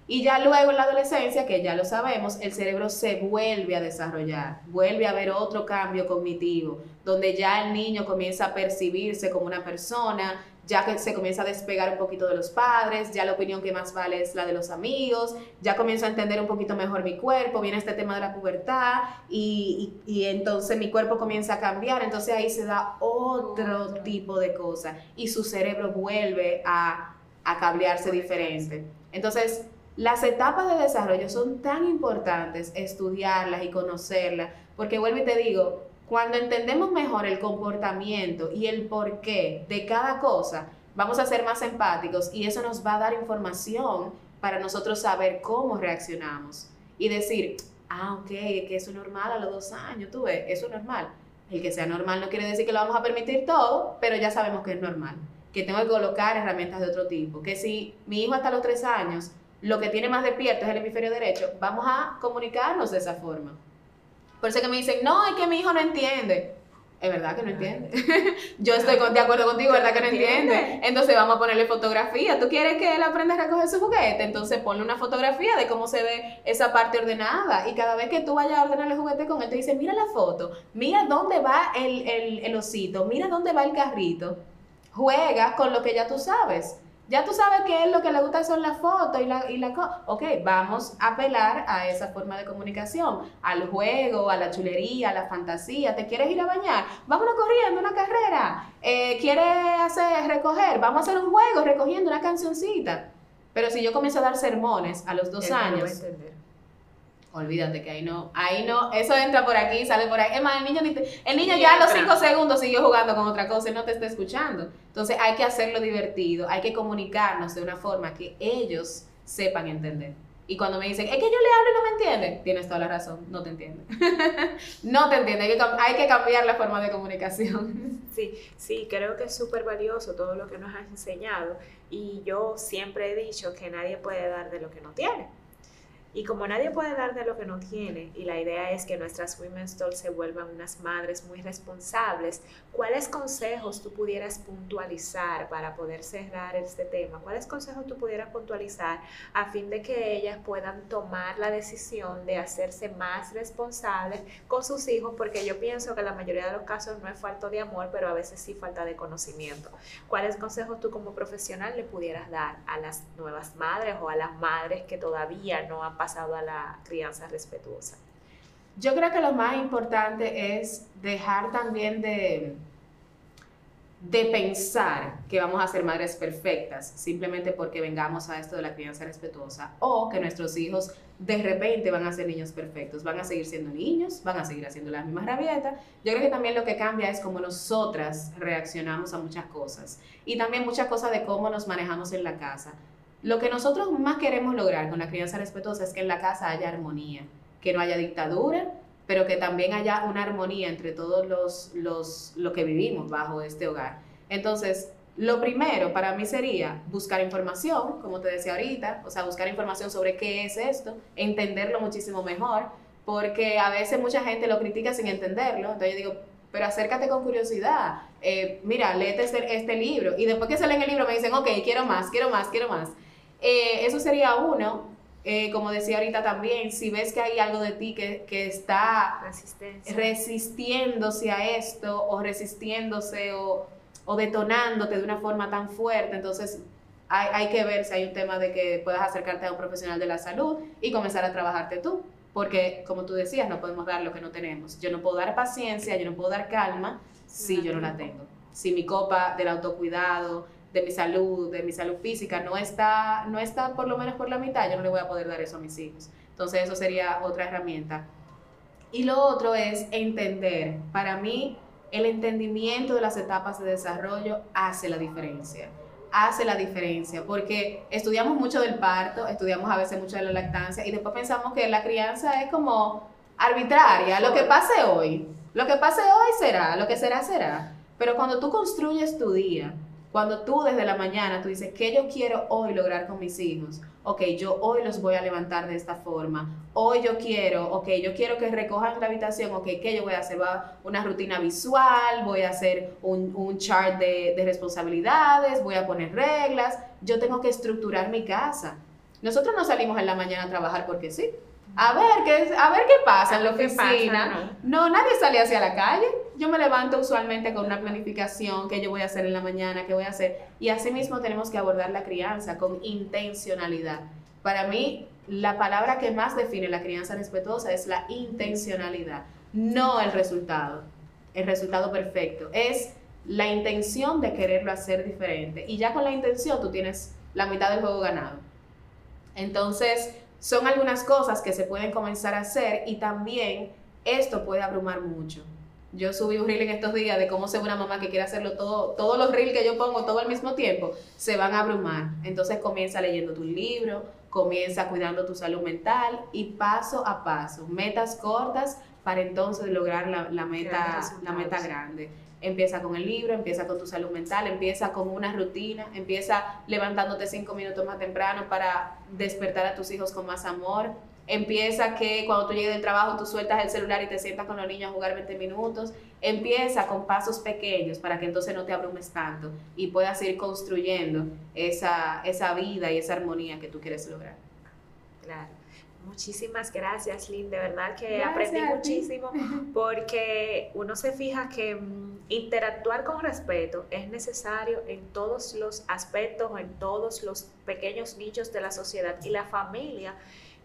Y ya luego en la adolescencia, que ya lo sabemos, el cerebro se vuelve a desarrollar, vuelve a haber otro cambio cognitivo, donde ya el niño comienza a percibirse como una persona, ya que se comienza a despegar un poquito de los padres, ya la opinión que más vale es la de los amigos, ya comienzo a entender un poquito mejor mi cuerpo, viene este tema de la pubertad y, y, entonces mi cuerpo comienza a cambiar, entonces ahí se da otro tipo de cosas y su cerebro vuelve a, a cablearse diferente. Entonces, las etapas de desarrollo son tan importantes estudiarlas y conocerlas, porque vuelvo y te digo, cuando entendemos mejor el comportamiento y el porqué de cada cosa, vamos a ser más empáticos y eso nos va a dar información para nosotros saber cómo reaccionamos y decir, ah, ok, que eso es normal a los dos años, tú ves, eso es normal. El que sea normal no quiere decir que lo vamos a permitir todo, pero ya sabemos que es normal, que tengo que colocar herramientas de otro tipo, que si mi hijo hasta los tres años lo que tiene más despierto es el hemisferio derecho, vamos a comunicarnos de esa forma. Por eso que me dicen, no, es que mi hijo no entiende. Es verdad que no entiende. [laughs] Yo estoy de acuerdo contigo, ¿verdad que no entiende? Entonces vamos a ponerle fotografía. ¿Tú quieres que él aprenda a recoger su juguete? Entonces ponle una fotografía de cómo se ve esa parte ordenada. Y cada vez que tú vayas a ordenar el juguete con él, te dice, mira la foto, mira dónde va el, el, el osito, mira dónde va el carrito. Juega con lo que ya tú sabes. Ya tú sabes que él lo que le gusta son las fotos y la, y la Ok, vamos a apelar a esa forma de comunicación, al juego, a la chulería, a la fantasía. ¿Te quieres ir a bañar? Vámonos corriendo, una carrera. Eh, ¿Quieres hacer recoger? Vamos a hacer un juego recogiendo una cancioncita. Pero si yo comienzo a dar sermones a los dos años, Olvídate que ahí no, ahí no, eso entra por aquí, sale por ahí. Es más, el niño, el niño ya a los cinco segundos siguió jugando con otra cosa y no te está escuchando. Entonces hay que hacerlo divertido, hay que comunicarnos de una forma que ellos sepan entender. Y cuando me dicen, es que yo le hablo y no me entiende, tienes toda la razón, no te entiende. [laughs] no te entiende, hay que, hay que cambiar la forma de comunicación. [laughs] Sí, sí, creo que es súper valioso todo lo que nos has enseñado. Y yo siempre he dicho que nadie puede dar de lo que no tiene. Y como nadie puede dar de lo que no tiene, y la idea es que nuestras Women's Talks se vuelvan unas madres muy responsables, ¿cuáles consejos tú pudieras puntualizar para poder cerrar este tema? ¿Cuáles consejos tú pudieras puntualizar a fin de que ellas puedan tomar la decisión de hacerse más responsables con sus hijos? Porque yo pienso que la mayoría de los casos no es falta de amor, pero a veces sí falta de conocimiento. ¿Cuáles consejos tú como profesional le pudieras dar a las nuevas madres o a las madres que todavía no han pasado a la crianza respetuosa? Yo creo que lo más importante es dejar también de, de pensar que vamos a ser madres perfectas simplemente porque vengamos a esto de la crianza respetuosa o que nuestros hijos de repente van a ser niños perfectos, van a seguir siendo niños, van a seguir haciendo las mismas rabietas. Yo creo que también lo que cambia es cómo nosotras reaccionamos a muchas cosas y también muchas cosas de cómo nos manejamos en la casa. Lo que nosotros más queremos lograr con la crianza respetuosa es que en la casa haya armonía, que no haya dictadura, pero que también haya una armonía entre todos los, los lo que vivimos bajo este hogar. Entonces, lo primero para mí sería buscar información, como te decía ahorita, o sea, buscar información sobre qué es esto, entenderlo muchísimo mejor, porque a veces mucha gente lo critica sin entenderlo, entonces yo digo, pero acércate con curiosidad, eh, mira, léete este, este libro, y después que se leen el libro me dicen, ok, quiero más, quiero más, quiero más. Eh, eso sería uno. Eh, como decía ahorita también, si ves que hay algo de ti que, está resistiéndose a esto o resistiéndose o, o, detonándote de una forma tan fuerte, entonces hay, hay que ver si hay un tema de que puedas acercarte a un profesional de la salud y comenzar a trabajarte tú. Porque, como tú decías, no podemos dar lo que no tenemos. Yo no puedo dar paciencia, yo no puedo dar calma si yo no la tengo. Si mi copa del autocuidado, de mi salud, de mi salud física, no está, no está por lo menos por la mitad, yo no le voy a poder dar eso a mis hijos. Entonces, eso sería otra herramienta. Y lo otro es entender. Para mí, el entendimiento de las etapas de desarrollo hace la diferencia hace la diferencia, porque estudiamos mucho del parto, estudiamos a veces mucho de la lactancia y después pensamos que la crianza es como arbitraria, lo que pase hoy, lo que pase hoy será, lo que será será. Pero cuando tú construyes tu día, cuando tú desde la mañana tú dices, ¿qué yo quiero hoy lograr con mis hijos? Ok, yo hoy los voy a levantar de esta forma. Hoy yo quiero, ok, yo quiero que recojan la habitación, ok, ¿qué yo voy a hacer? Voy a una rutina visual, voy a hacer un, un chart de, de responsabilidades, voy a poner reglas. Yo tengo que estructurar mi casa. Nosotros no salimos en la mañana a trabajar porque sí. A ver, ¿qué, a ver qué pasa en la oficina. no, nadie sale hacia la calle. Yo me levanto usualmente con una planificación, qué yo voy a hacer en la mañana, qué voy a hacer. Y así mismo tenemos que abordar la crianza con intencionalidad. Para mí, la palabra que más define la crianza respetuosa es la intencionalidad, no el resultado, el resultado perfecto. Es la intención de quererlo hacer diferente. Y ya con la intención tú tienes la mitad del juego ganado. Entonces, son algunas cosas que se pueden comenzar a hacer y también esto puede abrumar mucho. Yo subí un reel en estos días de cómo ser una mamá que quiere hacerlo todo, todos los reels que yo pongo todo al mismo tiempo, se van a abrumar. Entonces comienza leyendo tu libro, comienza cuidando tu salud mental y paso a paso, metas cortas para entonces lograr la, meta, la meta grande. Empieza con el libro, empieza con tu salud mental, empieza con una rutina, empieza levantándote cinco minutos más temprano para despertar a tus hijos con más amor. Empieza que cuando tú llegues del trabajo tú sueltas el celular y te sientas con los niños a jugar 20 minutos. Empieza con pasos pequeños para que entonces no te abrumes tanto y puedas ir construyendo esa, esa vida y esa armonía que tú quieres lograr. Claro. Muchísimas gracias, Lynn. De verdad que aprendí muchísimo [laughs] porque uno se fija que mm, interactuar con respeto es necesario en todos los aspectos, en todos los pequeños nichos de la sociedad y la familia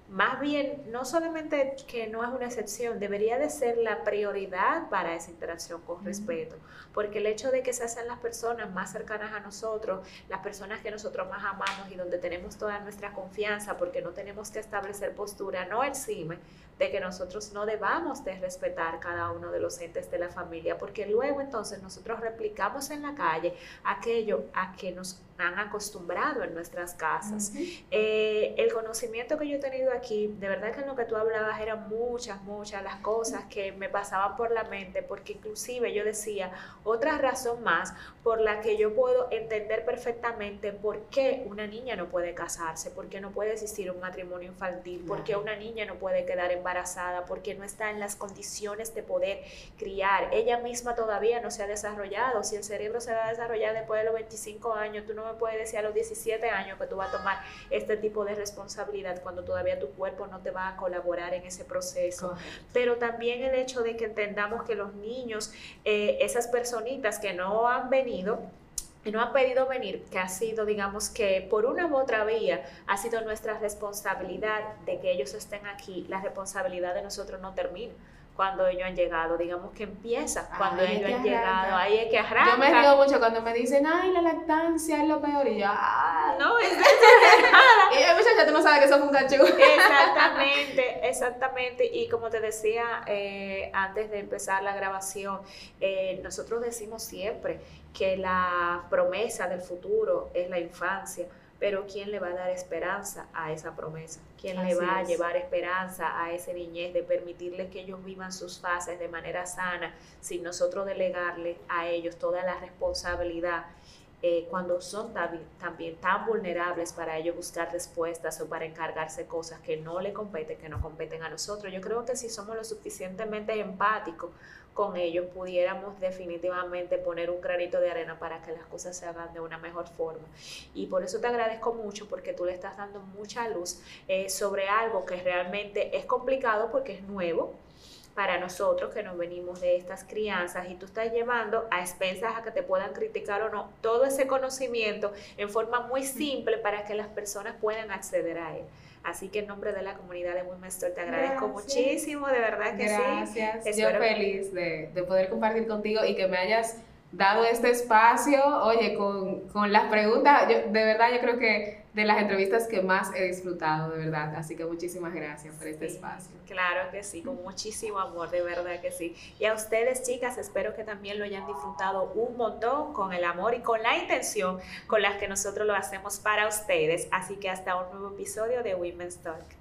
más bien, no solamente que no es una excepción, debería de ser la prioridad para esa interacción con respeto, porque el hecho de que se hacen las personas más cercanas a nosotros, las personas que nosotros más amamos y donde tenemos toda nuestra confianza, porque no tenemos que establecer postura, no exime de que nosotros no debamos de respetar cada uno de los entes de la familia, porque luego entonces nosotros replicamos en la calle aquello a que nos han acostumbrado en nuestras casas. Eh, el conocimiento que yo he tenido aquí, de verdad que en lo que tú hablabas eran muchas, muchas las cosas que me pasaban por la mente, porque inclusive yo decía, otra razón más por la que yo puedo entender perfectamente por qué una niña no puede casarse, por qué no puede existir un matrimonio infantil, por qué una niña no puede quedar embarazada, porque no está en las condiciones de poder criar. Ella misma todavía no se ha desarrollado. Si el cerebro se va a desarrollar después de los 25 años, tú no me puedes decir a los 17 años que tú vas a tomar este tipo de responsabilidad cuando todavía tu cuerpo no te va a colaborar en ese proceso. Pero también el hecho de que entendamos que los niños, eh, esas personitas que no han venido, y no han pedido venir, que ha sido, digamos que por una u otra vía, ha sido nuestra responsabilidad de que ellos estén aquí, la responsabilidad de nosotros no termina cuando ellos han llegado, digamos que empieza cuando ellos han llegado, ahí es que arranca. Yo me río mucho cuando me dicen, ay, la lactancia es lo peor, y yo, ah, no, [laughs] es nada. [laughs] y yo, muchacha, tú no sabes que eso fue un cachú. [laughs] Exactamente, exactamente, y como te decía eh, antes de empezar la grabación, eh, nosotros decimos siempre que la promesa del futuro es la infancia, pero ¿quién le va a dar esperanza a esa promesa? ¿Quién le va a llevar esperanza a ese niñez de permitirles que ellos vivan sus fases de manera sana sin nosotros delegarle a ellos toda la responsabilidad? Eh, cuando son también tan vulnerables para ellos buscar respuestas o para encargarse cosas que no le competen, que no competen a nosotros. Yo creo que si somos lo suficientemente empáticos con ellos pudiéramos definitivamente poner un granito de arena para que las cosas se hagan de una mejor forma. Y por eso te agradezco mucho porque tú le estás dando mucha luz eh, sobre algo que realmente es complicado porque es nuevo, para nosotros que nos venimos de estas crianzas y tú estás llevando a expensas a que te puedan criticar o no todo ese conocimiento en forma muy simple para que las personas puedan acceder a él. Así que en nombre de la comunidad de Women's te agradezco muchísimo, de verdad que sí. Gracias. Yo feliz de, de poder compartir contigo y que me hayas dado este espacio, oye, con, con las preguntas, yo, de verdad yo creo que de las entrevistas que más he disfrutado, de verdad. Así que muchísimas gracias por este espacio. Claro que sí, con muchísimo amor, de verdad que sí. Y a ustedes, chicas, espero que también lo hayan disfrutado un montón con el amor y con la intención con las que nosotros lo hacemos para ustedes. Así que hasta un nuevo episodio de Women's Talk. Women's Talk.